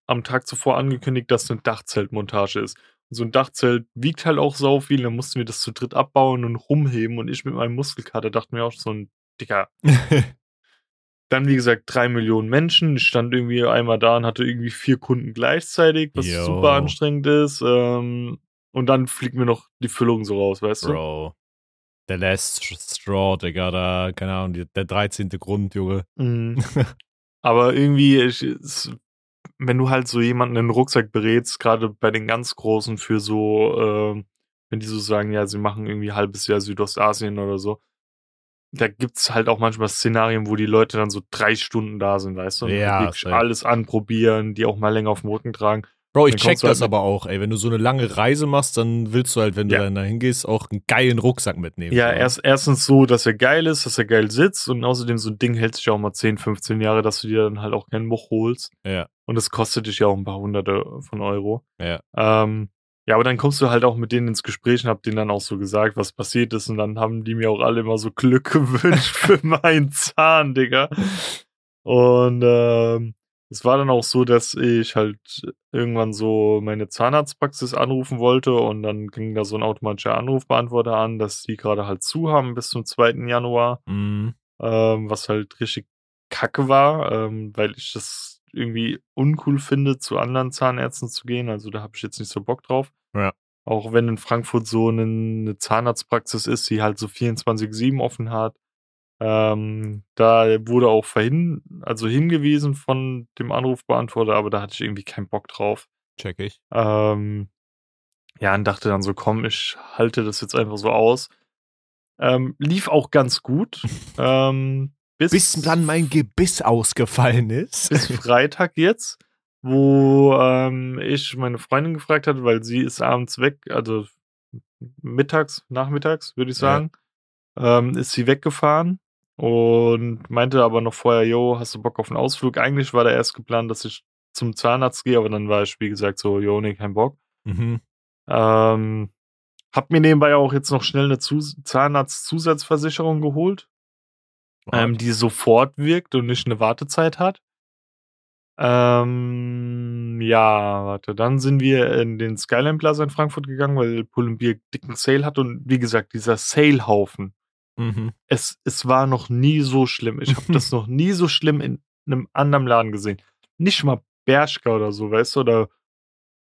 am Tag zuvor angekündigt, dass eine Dachzeltmontage ist. Und so ein Dachzelt wiegt halt auch sau viel, dann mussten wir das zu dritt abbauen und rumheben. Und ich mit meinem Muskelkater dachte mir auch so ein dicker. <laughs> Dann, wie gesagt, drei Millionen Menschen. Ich stand irgendwie einmal da und hatte irgendwie vier Kunden gleichzeitig, was Yo. super anstrengend ist. Ähm, und dann fliegt mir noch die Füllung so raus, weißt du? Bro. Der Last Straw, Digga, da, keine Ahnung, der 13. Grund, Junge. Mhm. <laughs> Aber irgendwie, ich, es, wenn du halt so jemanden in den Rucksack berätst, gerade bei den ganz Großen für so, ähm, wenn die so sagen, ja, sie machen irgendwie ein halbes Jahr Südostasien oder so, da gibt's halt auch manchmal Szenarien, wo die Leute dann so drei Stunden da sind, weißt du? Und Ja, alles anprobieren, die auch mal länger auf dem Rücken tragen. Bro, ich check das halt mit- aber auch, ey. Wenn du so eine lange Reise machst, dann willst du halt, wenn du Ja. dann da hingehst, auch einen geilen Rucksack mitnehmen. Ja, so. erst, erstens so, dass er geil ist, dass er geil sitzt und außerdem so ein Ding hält sich ja auch mal 10, 15 Jahre, dass du dir dann halt auch keinen Much holst. Ja. Und es kostet dich ja auch ein paar hunderte von Euro. Ja. Ähm, ja, aber dann kommst du halt auch mit denen ins Gespräch und hab denen dann auch so gesagt, was passiert ist. Und dann haben die mir auch alle immer so Glück <laughs> gewünscht für meinen Zahn, Digga. Und ähm, es war dann auch so, dass ich halt irgendwann so meine Zahnarztpraxis anrufen wollte und dann ging da so ein automatischer Anrufbeantworter an, dass die gerade halt zu haben bis zum 2. Januar Mhm. ähm, was halt richtig kacke war, ähm, weil ich das irgendwie uncool finde, zu anderen Zahnärzten zu gehen. Also da habe ich jetzt nicht so Bock drauf. Ja. Auch wenn in Frankfurt so eine, eine Zahnarztpraxis ist, die halt so 24-7 offen hat. Ähm, da wurde auch vorhin, also hingewiesen von dem Anrufbeantworter, aber da hatte ich irgendwie keinen Bock drauf. Check ich. Ähm, ja, und dachte dann so, komm, ich halte das jetzt einfach so aus. Ähm, lief auch ganz gut. <laughs> ähm, bis, Bis dann mein Gebiss ausgefallen ist. bis <laughs> Freitag jetzt, wo ähm, ich meine Freundin gefragt hatte, weil sie ist abends weg, also mittags, nachmittags, würde ich Ja. sagen, ähm, ist sie weggefahren und meinte aber noch vorher, jo, hast du Bock auf einen Ausflug? Eigentlich war da erst geplant, dass ich zum Zahnarzt gehe, aber dann war ich, wie gesagt, so, jo, nee, kein Bock. mhm. Ähm, hab mir nebenbei auch jetzt noch schnell eine Zus Zahnarzt-Zusatzversicherung geholt, ähm, die sofort wirkt und nicht eine Wartezeit hat. Ähm, ja, warte, dann sind wir in den Skyline Plaza in Frankfurt gegangen, weil Pull&Beer dicken Sale hat und wie gesagt, dieser Sale-Haufen, Mhm. es, es war noch nie so schlimm. Ich habe das <laughs> noch nie so schlimm in einem anderen Laden gesehen. Nicht mal Bershka oder so, weißt du, oder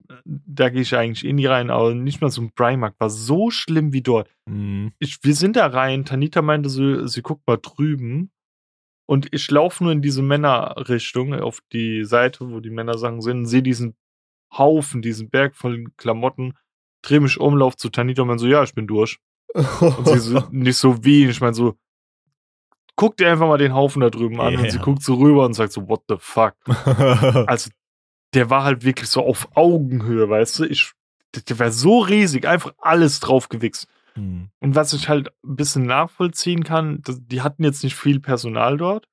äh, da gehe ich eigentlich eh nie rein, aber nicht mal so ein Primark war so schlimm wie dort. Mhm. Ich, wir sind da rein, Tanita meinte, sie, sie guckt mal drüben und ich laufe nur in diese Männerrichtung auf die Seite, wo die Männersachen sind, sehe diesen Haufen, diesen Berg voll Klamotten, dreh mich um, lauf zu Tanita und mein so, ja, ich bin durch. Und sie so, <laughs> nicht so wie, ich meine so, guck dir einfach mal den Haufen da drüben an. Und sie guckt so rüber und sagt so, what the fuck. <laughs> Also, der war halt wirklich so auf Augenhöhe, weißt du? Ich, der- war so riesig, einfach alles drauf gewichst. Hm. Und was ich halt ein bisschen nachvollziehen kann, die hatten jetzt nicht viel Personal dort.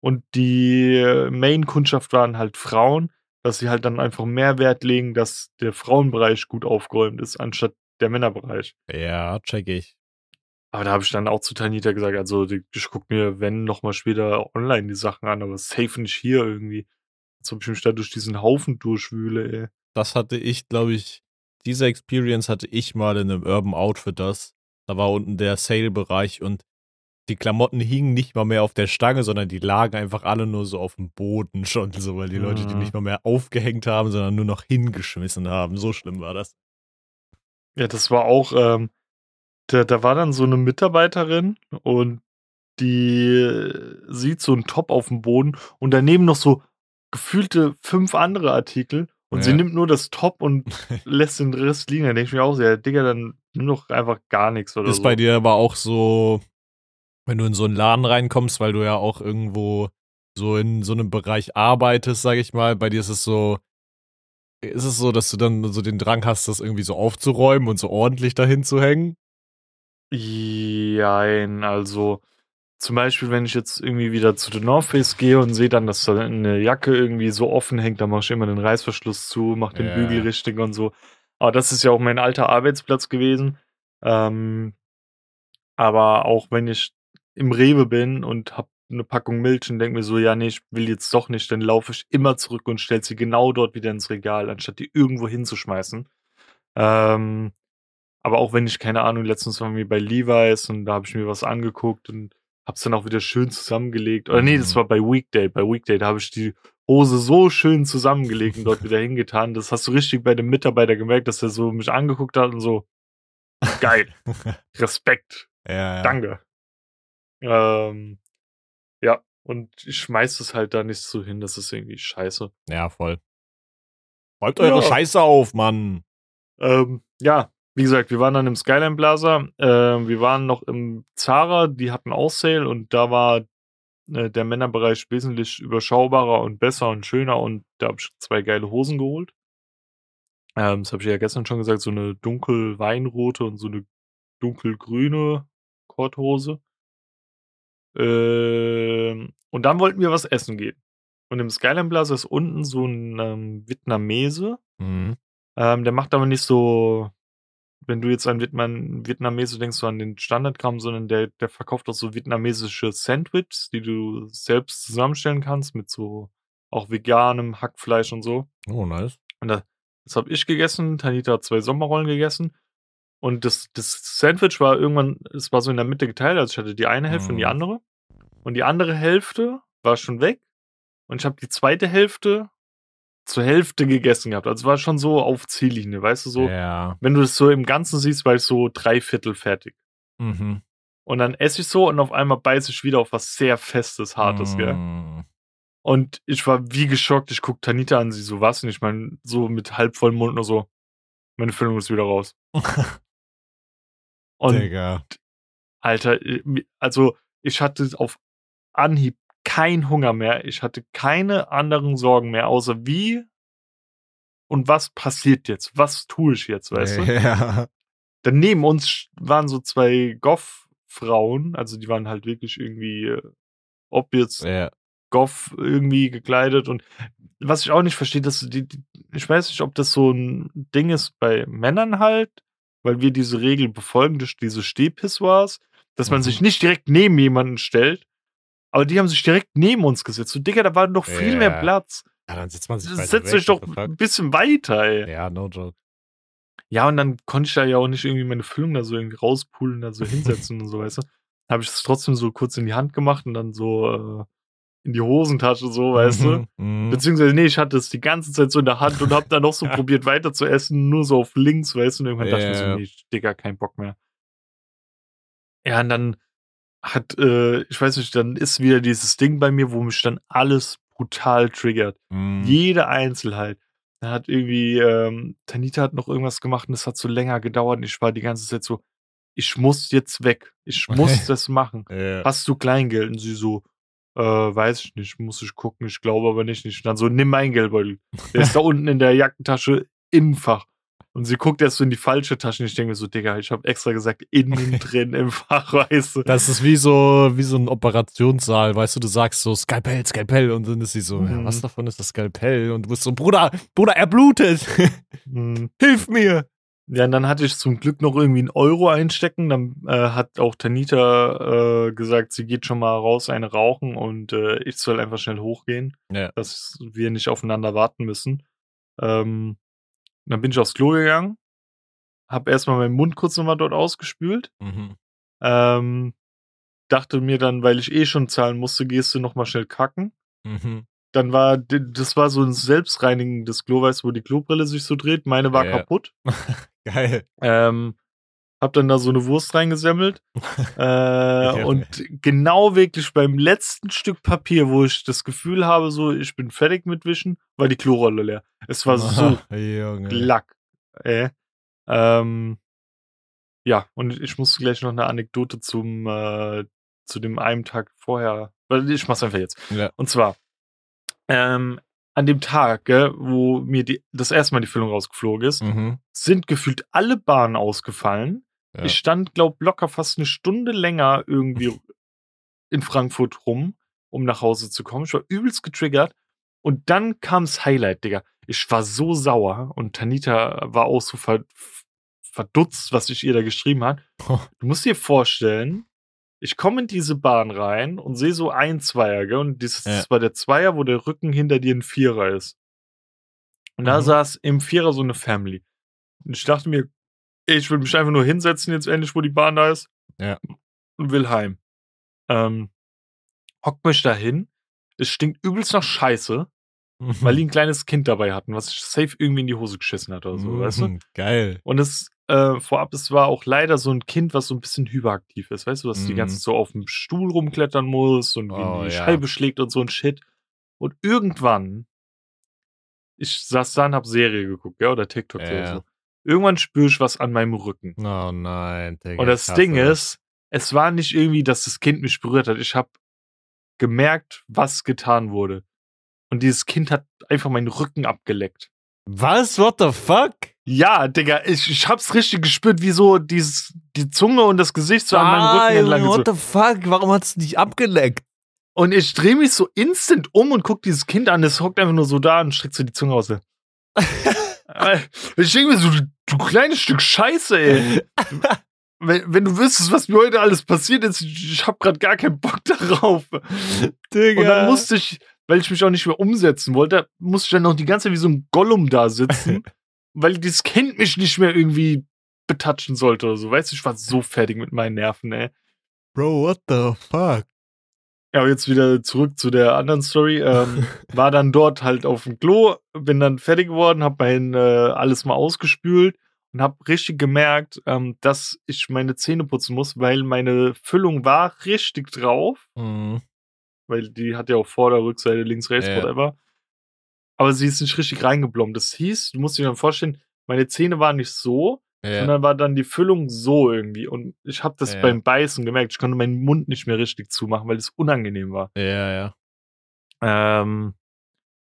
Und die Main-Kundschaft waren halt Frauen, dass sie halt dann einfach mehr Wert legen, dass der Frauenbereich gut aufgeräumt ist, anstatt der Männerbereich. ja, check ich. Aber da habe ich dann auch zu Tanita gesagt, also ich guck mir, wenn, nochmal später online die Sachen an, aber safe nicht hier irgendwie. Als ob ich mich da durch diesen Haufen durchwühle, ey. Das hatte ich, glaube ich, diese Experience hatte ich mal in einem Urban Outfitters. Da war unten der Sale-Bereich und die Klamotten hingen nicht mal mehr auf der Stange, sondern die lagen einfach alle nur so auf dem Boden schon, so, weil die Leute die Mhm. nicht mal mehr aufgehängt haben, sondern nur noch hingeschmissen haben. So schlimm war das. Ja, das war auch, ähm, da, da war dann so eine Mitarbeiterin und die äh, sieht so einen Top auf dem Boden und daneben noch so gefühlte fünf andere Artikel und sie Ja. nimmt nur das Top und <laughs> lässt den Rest liegen. Da denke ich mir auch so, ja, Digga, dann nimm doch einfach gar nichts oder ist so. bei dir aber auch so, wenn du in so einen Laden reinkommst, weil du ja auch irgendwo so in so einem Bereich arbeitest, sag ich mal, bei dir ist es so, ist es so, dass du dann so den Drang hast, das irgendwie so aufzuräumen und so ordentlich dahin zu hängen? Jein, also zum Beispiel, wenn ich jetzt irgendwie wieder zu The North Face gehe und sehe dann, dass da eine Jacke irgendwie so offen hängt, dann mache ich immer den Reißverschluss zu, mache den Ja. Bügel richtig und so. Aber das ist ja auch mein alter Arbeitsplatz gewesen. Ähm, aber auch wenn ich im Rewe bin und habe eine Packung Milch und denke mir so, ja, nee, ich will jetzt doch nicht, dann laufe ich immer zurück und stelle sie genau dort wieder ins Regal, anstatt die irgendwo hinzuschmeißen. Ähm, aber auch wenn ich, keine Ahnung, letztens waren wir bei Levi's und da habe ich mir was angeguckt und hab's dann auch wieder schön zusammengelegt. Oder nee, das Mhm. war bei Weekday. Bei Weekday, da habe ich die Hose so schön zusammengelegt und dort <laughs> wieder hingetan. Das hast du richtig bei dem Mitarbeiter gemerkt, dass er so mich angeguckt hat und so, geil, <laughs> Respekt, Ja, ja. danke. Ähm, ja, und ich schmeiß es halt da nicht so hin, das ist irgendwie scheiße. Ja, voll. Räumt eure Ja. Scheiße auf, Mann. Ähm, ja, wie gesagt, wir waren dann im Skyline Plaza. Ähm, wir waren noch im Zara, die hatten auch Sale und da war äh, der Männerbereich wesentlich überschaubarer und besser und schöner und da habe ich zwei geile Hosen geholt. Ähm, das habe ich ja gestern schon gesagt, so eine dunkel weinrote und so eine dunkelgrüne Korthose. Ähm, und dann wollten wir was essen gehen. Und im Skyline Plaza ist unten so ein ähm, Vietnamese. Mhm. Ähm, der macht aber nicht so, wenn du jetzt an Vietnam, Vietnamese denkst, so an den Standardkram, sondern der, der verkauft auch so vietnamesische Sandwiches, die du selbst zusammenstellen kannst mit so auch veganem Hackfleisch und so. Oh, nice. Und das, das habe ich gegessen. Tanita hat zwei Sommerrollen gegessen. Und das, das Sandwich war irgendwann, es war so in der Mitte geteilt, also ich hatte die eine Hälfte und die Mhm. andere. Und die andere Hälfte war schon weg. Und ich habe die zweite Hälfte zur Hälfte gegessen gehabt. Also war schon so auf Ziellinie, weißt du, so, Ja. wenn du das so im Ganzen siehst, war ich so drei Viertel fertig. Mhm. Und dann esse ich so und auf einmal beiße ich wieder auf was sehr Festes, Hartes, gell? Mm. Und ich war wie geschockt. Ich guck Tanita an, sie so, was? Und ich meine, so mit halb vollem Mund nur so, meine Füllung ist wieder raus. <laughs> Und Digga. Alter, äh, also ich hatte auf Anhieb keinen Hunger mehr. Ich hatte keine anderen Sorgen mehr, außer wie und was passiert jetzt? Was tue ich jetzt, weißt du? Ja. Dann neben uns waren so zwei Goff-Frauen, also die waren halt wirklich irgendwie, äh, ob jetzt ja. Goff irgendwie gekleidet und was ich auch nicht verstehe, dass die, ich weiß nicht, ob das so ein Ding ist bei Männern halt, weil wir diese Regel befolgen durch diese Stehpissoirs, dass man Mhm. sich nicht direkt neben jemanden stellt, aber die haben sich direkt neben uns gesetzt. So, Digga, da war doch viel mehr Ja. Platz. ja, dann setzt man sich Setzt euch doch ein bisschen weiter, ey. Ja, no joke. Ja, und dann konnte ich da ja auch nicht irgendwie meine Füllung da so irgendwie rauspulen, da so <laughs> hinsetzen und so, weißt du. Habe ich es trotzdem so kurz in die Hand gemacht und dann so äh, in die Hosentasche, so, weißt du. Mhm. Beziehungsweise, nee, ich hatte es die ganze Zeit so in der Hand und hab dann noch so <laughs> probiert weiter zu essen, nur so auf links, weißt du, und irgendwann dachte ich mir so, nee, Digga, kein Bock mehr. Ja, und dann hat, äh, ich weiß nicht, dann ist wieder dieses Ding bei mir, wo mich dann alles brutal triggert. Mhm. Jede Einzelheit. Da hat irgendwie, ähm, Tanita hat noch irgendwas gemacht und es hat so länger gedauert und ich war die ganze Zeit so, ich muss jetzt weg. Ich muss <laughs> das machen. Ja. Hast du Kleingeld? Und sie so, äh, weiß ich nicht, muss ich gucken, ich glaube aber nicht. nicht. Und dann so, nimm mein Geldbeutel. Der ist da unten in der Jackentasche im Fach. Und sie guckt erst so in die falsche Tasche und ich denke mir so, Digga, ich habe extra gesagt, innen <laughs> drin im Fach, weißt du. Das ist wie so, wie so ein Operationssaal, weißt du, du sagst so Skalpell, Skalpell und dann ist sie so, ja, Mhm. was davon ist das Skalpell? Und du bist so, Bruder, Bruder, er blutet. Mhm. <laughs> Hilf mir. Ja, und dann hatte ich zum Glück noch irgendwie einen Euro einstecken. Dann äh, hat auch Tanita äh, gesagt, sie geht schon mal raus, eine rauchen und äh, ich soll einfach schnell hochgehen, Ja. dass wir nicht aufeinander warten müssen. Ähm, dann bin ich aufs Klo gegangen, hab erstmal meinen Mund kurz nochmal dort ausgespült. Mhm. Ähm, dachte mir dann, weil ich eh schon zahlen musste, gehst du nochmal schnell kacken. Mhm. Dann war, das war so ein selbstreinigendes Klo, weißt du, wo die Klobrille sich so dreht. Meine war Ja. kaputt. <laughs> Geil. Ähm, hab dann da so eine Wurst reingesemmelt. <laughs> äh, und genau wirklich beim letzten Stück Papier, wo ich das Gefühl habe, so, ich bin fertig mit Wischen, war die Klorolle leer. Es war so Junge. Lack. Äh. Ähm, ja, und ich muss gleich noch eine Anekdote zum, äh, zu dem einen Tag vorher, weil ich mach's einfach jetzt. Ja. Und zwar, ähm, an dem Tag, gell, wo mir die, das erste Mal die Füllung rausgeflogen ist, Mhm. sind gefühlt alle Bahnen ausgefallen. Ja. Ich stand, glaub, locker fast eine Stunde länger irgendwie <laughs> in Frankfurt rum, um nach Hause zu kommen. Ich war übelst getriggert. Und dann kam's Highlight, Digga. Ich war so sauer und Tanita war auch so ver verdutzt, was ich ihr da geschrieben hat. <laughs> Du musst dir vorstellen, ich komme in diese Bahn rein und sehe so ein Zweier, gell? Und dieses Ja. das war der Zweier, wo der Rücken hinter dir ein Vierer ist. Und da Mhm. saß im Vierer so eine Family. Und ich dachte mir, ich will mich einfach nur hinsetzen, jetzt endlich, wo die Bahn da ist. Ja. Und will heim. Ähm, hockt mich da hin. Es stinkt übelst nach Scheiße, weil die <laughs> ein kleines Kind dabei hatten, was sich safe irgendwie in die Hose geschissen hat oder so, weißt du? Mhm. Geil. Und es äh, vorab, es war auch leider so ein Kind, was so ein bisschen hyperaktiv ist, weißt du, dass die Mhm. ganze Zeit so auf dem Stuhl rumklettern muss und Oh, die ja. Scheibe schlägt und so ein Shit. Und irgendwann, ich saß da und hab Serie geguckt, ja, oder TikTok Ja, oder so. Irgendwann spür ich was an meinem Rücken. Oh nein, Digga. Und das Ding ist, es war nicht irgendwie, dass das Kind mich berührt hat. Ich habe gemerkt, was getan wurde. Und dieses Kind hat einfach meinen Rücken abgeleckt. Was? What the fuck? Ja, Digga, ich, ich hab's richtig gespürt, wie so dieses, die Zunge und das Gesicht so an meinem Ah, Rücken entlang. Junge, So. what the fuck? Warum hat's dich abgeleckt? Und ich drehe mich so instant um und guck dieses Kind an, es hockt einfach nur so da und streckt so die Zunge aus. <laughs> Ich denke mir so, du, kleines Stück Scheiße, ey. <laughs> wenn, wenn du wüsstest, was mir heute alles passiert ist, ich, ich hab grad gar keinen Bock darauf. Digga. Und dann musste ich, weil ich mich auch nicht mehr umsetzen wollte, musste ich dann noch die ganze Zeit wie so ein Gollum da sitzen, <laughs> weil dieses Kind mich nicht mehr irgendwie betatschen sollte oder so. Weißt du, ich war so fertig mit meinen Nerven, ey. Bro, what the fuck? Ja, jetzt wieder zurück zu der anderen Story. Ähm, <laughs> war dann dort halt auf dem Klo, bin dann fertig geworden, hab mein äh, alles mal ausgespült und hab richtig gemerkt, ähm, dass ich meine Zähne putzen muss, weil meine Füllung war richtig drauf. Mhm. weil die hat ja auch Vorder-, Rückseite, links, rechts, Ja. whatever. Aber sie ist nicht richtig reingeblombt. Das hieß, du musst dir dann vorstellen, meine Zähne waren nicht so, Ja. sondern war dann die Füllung so irgendwie. Und ich habe das Ja. beim Beißen gemerkt. Ich konnte meinen Mund nicht mehr richtig zumachen, weil es unangenehm war. ja, ja. Ähm,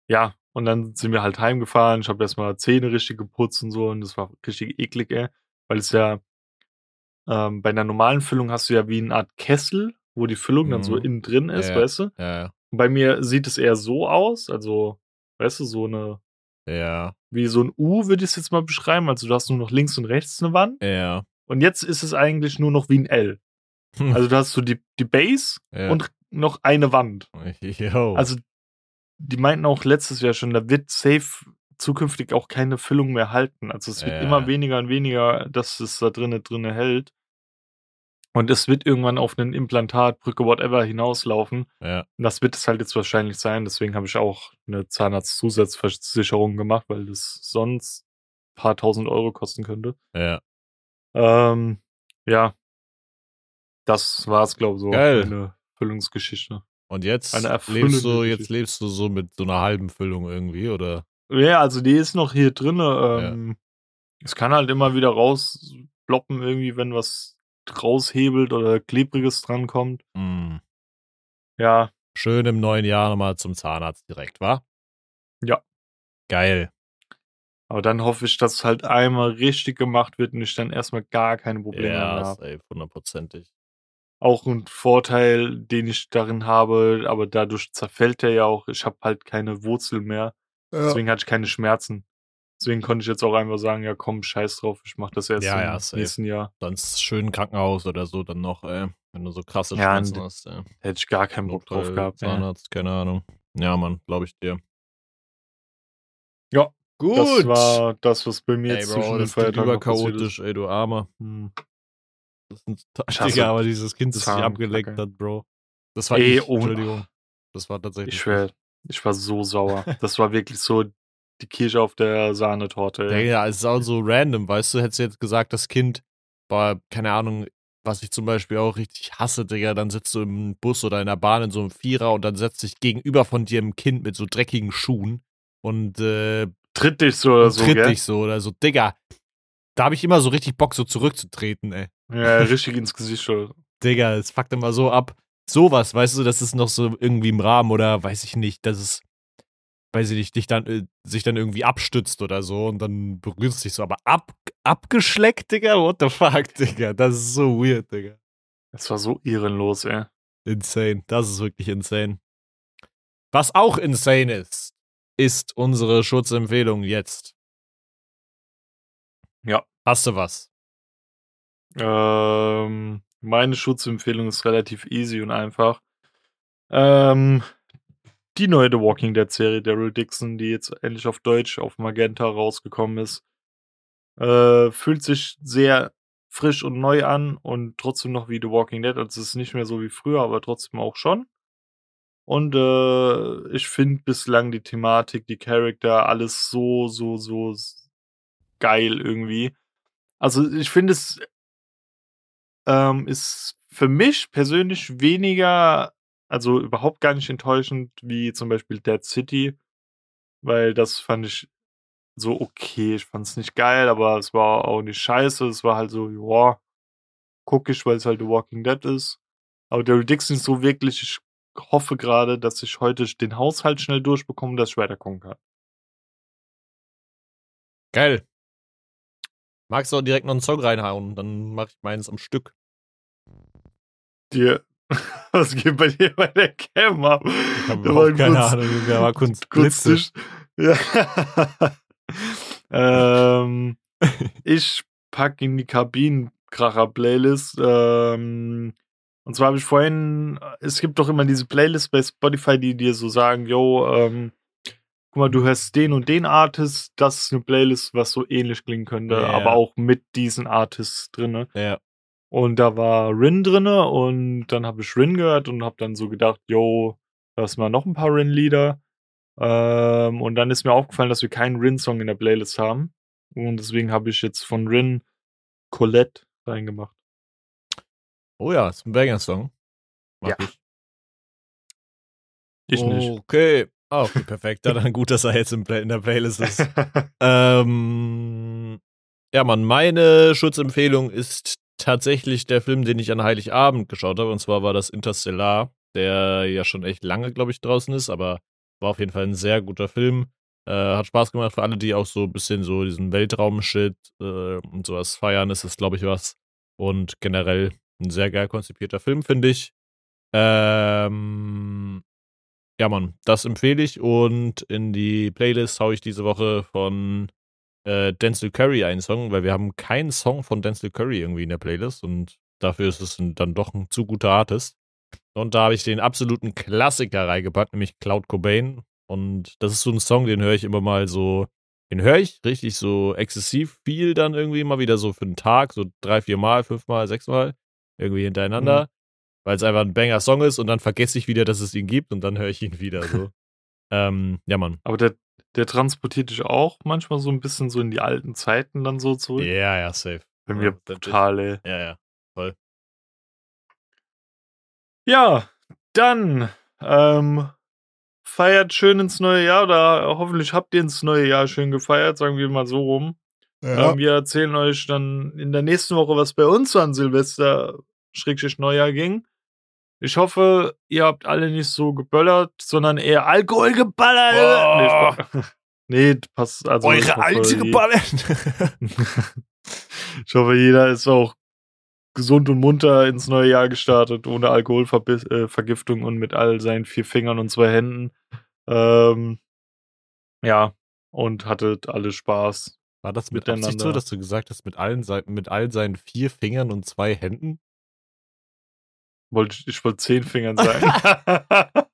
ja, und dann sind wir halt heimgefahren. Ich habe erstmal Zähne richtig geputzt und so. Und das war richtig eklig, ey. Weil es ja ähm, bei einer normalen Füllung hast du ja wie eine Art Kessel, wo die Füllung dann so Mhm. innen drin ist, Ja. weißt du? Ja, ja. Bei mir sieht es eher so aus, also, weißt du, so eine, Ja, wie so ein U würde ich es jetzt mal beschreiben. Also du hast nur noch links und rechts eine Wand. ja. Und jetzt ist es eigentlich nur noch wie ein L. Also da hast du die, die Base ja. und noch eine Wand. <laughs> Yo. Also die meinten auch letztes Jahr schon, da wird safe zukünftig auch keine Füllung mehr halten. Also es wird Ja. immer weniger und weniger, dass es da drinnen drinne hält. Und es wird irgendwann auf einen Implantat, Brücke, whatever hinauslaufen. ja. Und das wird es halt jetzt wahrscheinlich sein. Deswegen habe ich auch eine Zahnarztzusatzversicherung gemacht, weil das sonst ein paar tausend Euro kosten könnte. Ja. Ähm, ja. Das war's, glaube ich, so. Geil. Eine Füllungsgeschichte. Und jetzt lebst du, jetzt lebst du so mit so einer halben Füllung irgendwie, oder? Ja, also die ist noch hier drin. Ähm, Es kann halt immer wieder rausploppen, irgendwie, wenn was raushebelt oder Klebriges drankommt. Mm. Ja, Schön im neuen Jahr nochmal zum Zahnarzt direkt, wa? Ja. Geil. aber dann hoffe ich, dass es halt einmal richtig gemacht wird und ich dann erstmal gar keine Probleme mehr Ja, habe. safe, hundertprozentig. Auch ein Vorteil, den ich darin habe, aber dadurch zerfällt der ja auch. Ich habe halt keine Wurzel mehr. Deswegen hatte ich keine Schmerzen. Deswegen konnte ich jetzt auch einfach sagen, ja komm, scheiß drauf, ich mache das erst Ja, im ja, nächsten Jahr. Sonst schön Krankenhaus oder so dann noch, ey. Wenn du so krasse Ja, Schmerzen hast, ey. Hätte ich gar keinen Bock drauf gehabt. Ja. Zahnarzt, keine Ahnung. Ja, Mann, glaube ich dir. Ja, Gut. Das war das, was bei mir ey, jetzt Bro, zwischen den Feiertagen ist. überchaotisch, ey, du Armer. Hm. Das ist ein Digga, aber dieses Kind, das sich abgeleckt hat, Bro. Das war Ey, ich. Entschuldigung. Das war tatsächlich Ich schwör, ich war so sauer. <laughs> Das war wirklich so die Kirsche auf der Sahnetorte. Ja, ja, es ist auch so random, weißt du, hättest du jetzt gesagt, das Kind war, keine Ahnung, was ich zum Beispiel auch richtig hasse, Digga, dann sitzt du im Bus oder in der Bahn in so einem Vierer und dann setzt sich gegenüber von dir ein Kind mit so dreckigen Schuhen und äh, Tritt dich so oder so, tritt gell? dich so oder so, Digga. Da habe ich immer so richtig Bock, so zurückzutreten, ey. Ja, richtig ins Gesicht schon. Digga, es fuckt immer so ab. Sowas, weißt du, das ist noch so irgendwie im Rahmen oder weiß ich nicht, dass es, weiß ich nicht, dich dann, äh, sich dann irgendwie abstützt oder so und dann berührt es dich so. Aber ab, abgeschleckt, Digga? What the fuck, <laughs> Digga? Das ist so weird, Digga. Es war so ehrenlos, ey. Insane. Das ist wirklich insane. Was auch insane ist, ist unsere Schutzempfehlung jetzt. Ja. Hast du was? Ähm, meine Schutzempfehlung ist relativ easy und einfach. Ähm, die neue The Walking Dead Serie Daryl Dixon, die jetzt endlich auf Deutsch auf Magenta rausgekommen ist, äh, fühlt sich sehr frisch und neu an und trotzdem noch wie The Walking Dead. Also es ist nicht mehr so wie früher, aber trotzdem auch schon. Und äh, ich finde bislang die Thematik, die Charakter, alles so, so, so geil irgendwie. Also ich finde es ähm, ist für mich persönlich weniger, also überhaupt gar nicht enttäuschend wie zum Beispiel Dead City, weil das fand ich so okay. Ich fand es nicht geil, aber es war auch nicht scheiße. Es war halt so, ja, guck ich, weil es halt The Walking Dead ist. Aber Daryl Dixon ist so wirklich, ich hoffe gerade, dass ich heute den Haushalt schnell durchbekomme, dass ich weiter gucken kann. Geil. Magst du auch direkt noch einen Song reinhauen? Dann mach ich meins am Stück. Dir, <laughs> was geht bei dir bei der Cam ab? Ich habe überhaupt keine kurz- Ahnung, da war kurz kurz. Ja. <laughs> ähm, ich pack in die Kabinenkracher-Playlist. Ähm, und zwar habe ich vorhin, es gibt doch immer diese Playlist bei Spotify, die dir so sagen, yo, ähm, guck mal, du hörst den und den Artist, das ist eine Playlist, was so ähnlich klingen könnte, Ja. aber auch mit diesen Artists drinne. Ja. Und da war Rin drinne und dann habe ich Rin gehört und habe dann so gedacht, yo, da ist mal noch ein paar Rin-Lieder. Ähm, und dann ist mir aufgefallen, dass wir keinen Rin-Song in der Playlist haben. Und deswegen habe ich jetzt von Rin Colette reingemacht. Oh ja, ist ein Banger-Song. Ja. ich. Ich nicht. Okay. Ah, okay, perfekt. Ja, dann gut, dass er jetzt in der Playlist ist. <laughs> ähm, ja, Mann, meine Schutzempfehlung ist tatsächlich der Film, den ich an Heiligabend geschaut habe. Und zwar war das Interstellar, der ja schon echt lange, glaube ich, draußen ist, aber war auf jeden Fall ein sehr guter Film. Äh, hat Spaß gemacht für alle, die auch so ein bisschen so diesen Weltraum-Shit äh, und sowas feiern. Ist das, glaube ich, was. Und generell ein sehr geil konzipierter Film, finde ich. Ähm, ja, Mann, das empfehle ich. Und in die Playlist haue ich diese Woche von äh, Denzel Curry einen Song, weil wir haben keinen Song von Denzel Curry irgendwie in der Playlist und dafür ist es dann doch ein zu guter Artist. Und da habe ich den absoluten Klassiker reingepackt, nämlich Cloud Cobain. Und das ist so ein Song, den höre ich immer mal so, den höre ich richtig so exzessiv viel dann irgendwie mal wieder so für einen Tag, so drei, vier Mal, fünf Mal, sechs Mal irgendwie hintereinander, weil es einfach ein Banger-Song ist und dann vergesse ich wieder, dass es ihn gibt und dann höre ich ihn wieder so. <laughs> ähm, ja, Mann. Aber der, der transportiert dich auch manchmal so ein bisschen so in die alten Zeiten dann so zurück. Ja, ja, safe. Bei Ja, mir tatsächlich. brutal, ey. Ja, ja. Ja, dann ähm, feiert schön ins neue Jahr oder hoffentlich habt ihr ins neue Jahr schön gefeiert, sagen wir mal so rum. Ja. Ähm, wir erzählen euch dann in der nächsten Woche, was bei uns an Silvester Schrägstrich Neujahr ging. Ich hoffe, ihr habt alle nicht so geböllert, sondern eher Alkohol geballert. Boah. Nee, <laughs> nee, passt. Also Eure hoffe, alte geballert. <laughs> ich hoffe, jeder ist auch gesund und munter ins neue Jahr gestartet, ohne Alkoholvergiftung und mit all seinen vier Fingern und zwei Händen. Ähm, ja, und hattet alle Spaß. War das mit Absicht so, Miteinander. dass du gesagt hast, mit allen mit all seinen vier Fingern und zwei Händen? Wollte, ich wollte zehn Fingern sagen.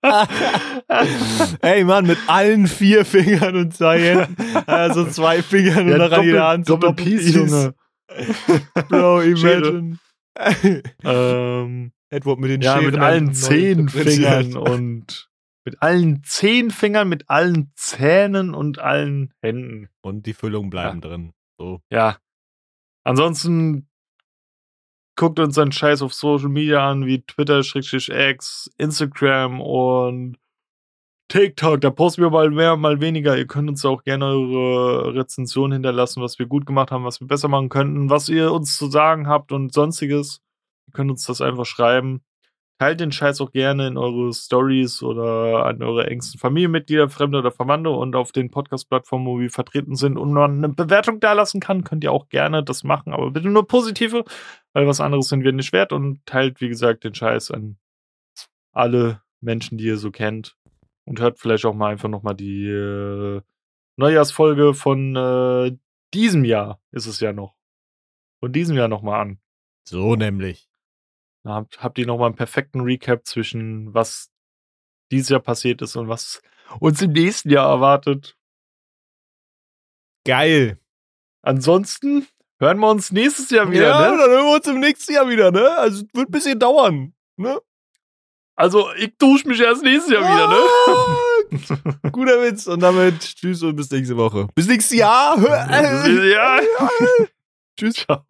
<laughs> Ey Mann, mit allen vier Fingern und zwei Händen. Also zwei Fingern ja, und noch an jeder Hand. so Doppel Peace, Junge. Bro, <laughs> imagine. ähm, Edward mit den ja, Scheren mit allen zehn Fingern <laughs> und mit allen zehn Fingern, mit allen Zähnen und allen Händen. Und die Füllungen bleiben drin. So. Ja. Ansonsten guckt uns einen Scheiß auf Social Media an, wie Twitter, X, Instagram und TikTok. Da posten wir mal mehr, mal weniger. Ihr könnt uns auch gerne eure Rezension hinterlassen, was wir gut gemacht haben, was wir besser machen könnten, was ihr uns zu sagen habt und sonstiges. Ihr könnt uns das einfach schreiben. Teilt den Scheiß auch gerne in eure Stories oder an eure engsten Familienmitglieder, Fremde oder Verwandte und auf den Podcast-Plattformen, wo wir vertreten sind und man eine Bewertung dalassen kann, könnt ihr auch gerne das machen, aber bitte nur positive, weil was anderes sind wir nicht wert und teilt, wie gesagt, den Scheiß an alle Menschen, die ihr so kennt und hört vielleicht auch mal einfach nochmal die äh, Neujahrsfolge von äh, diesem Jahr, ist es ja noch. Von diesem Jahr nochmal an. So nämlich. Da habt, habt ihr nochmal einen perfekten Recap zwischen was dieses Jahr passiert ist und was uns im nächsten Jahr erwartet. Geil. Ansonsten hören wir uns nächstes Jahr wieder, ja, ne? dann hören wir uns im nächsten Jahr wieder, ne? Also es wird ein bisschen dauern. Ne? Also, ich dusche mich erst nächstes Jahr wieder, ne? <laughs> Guter Witz. Und damit tschüss und bis nächste Woche. Bis nächstes Jahr. ja. <laughs> <laughs> Tschüss. Ciao.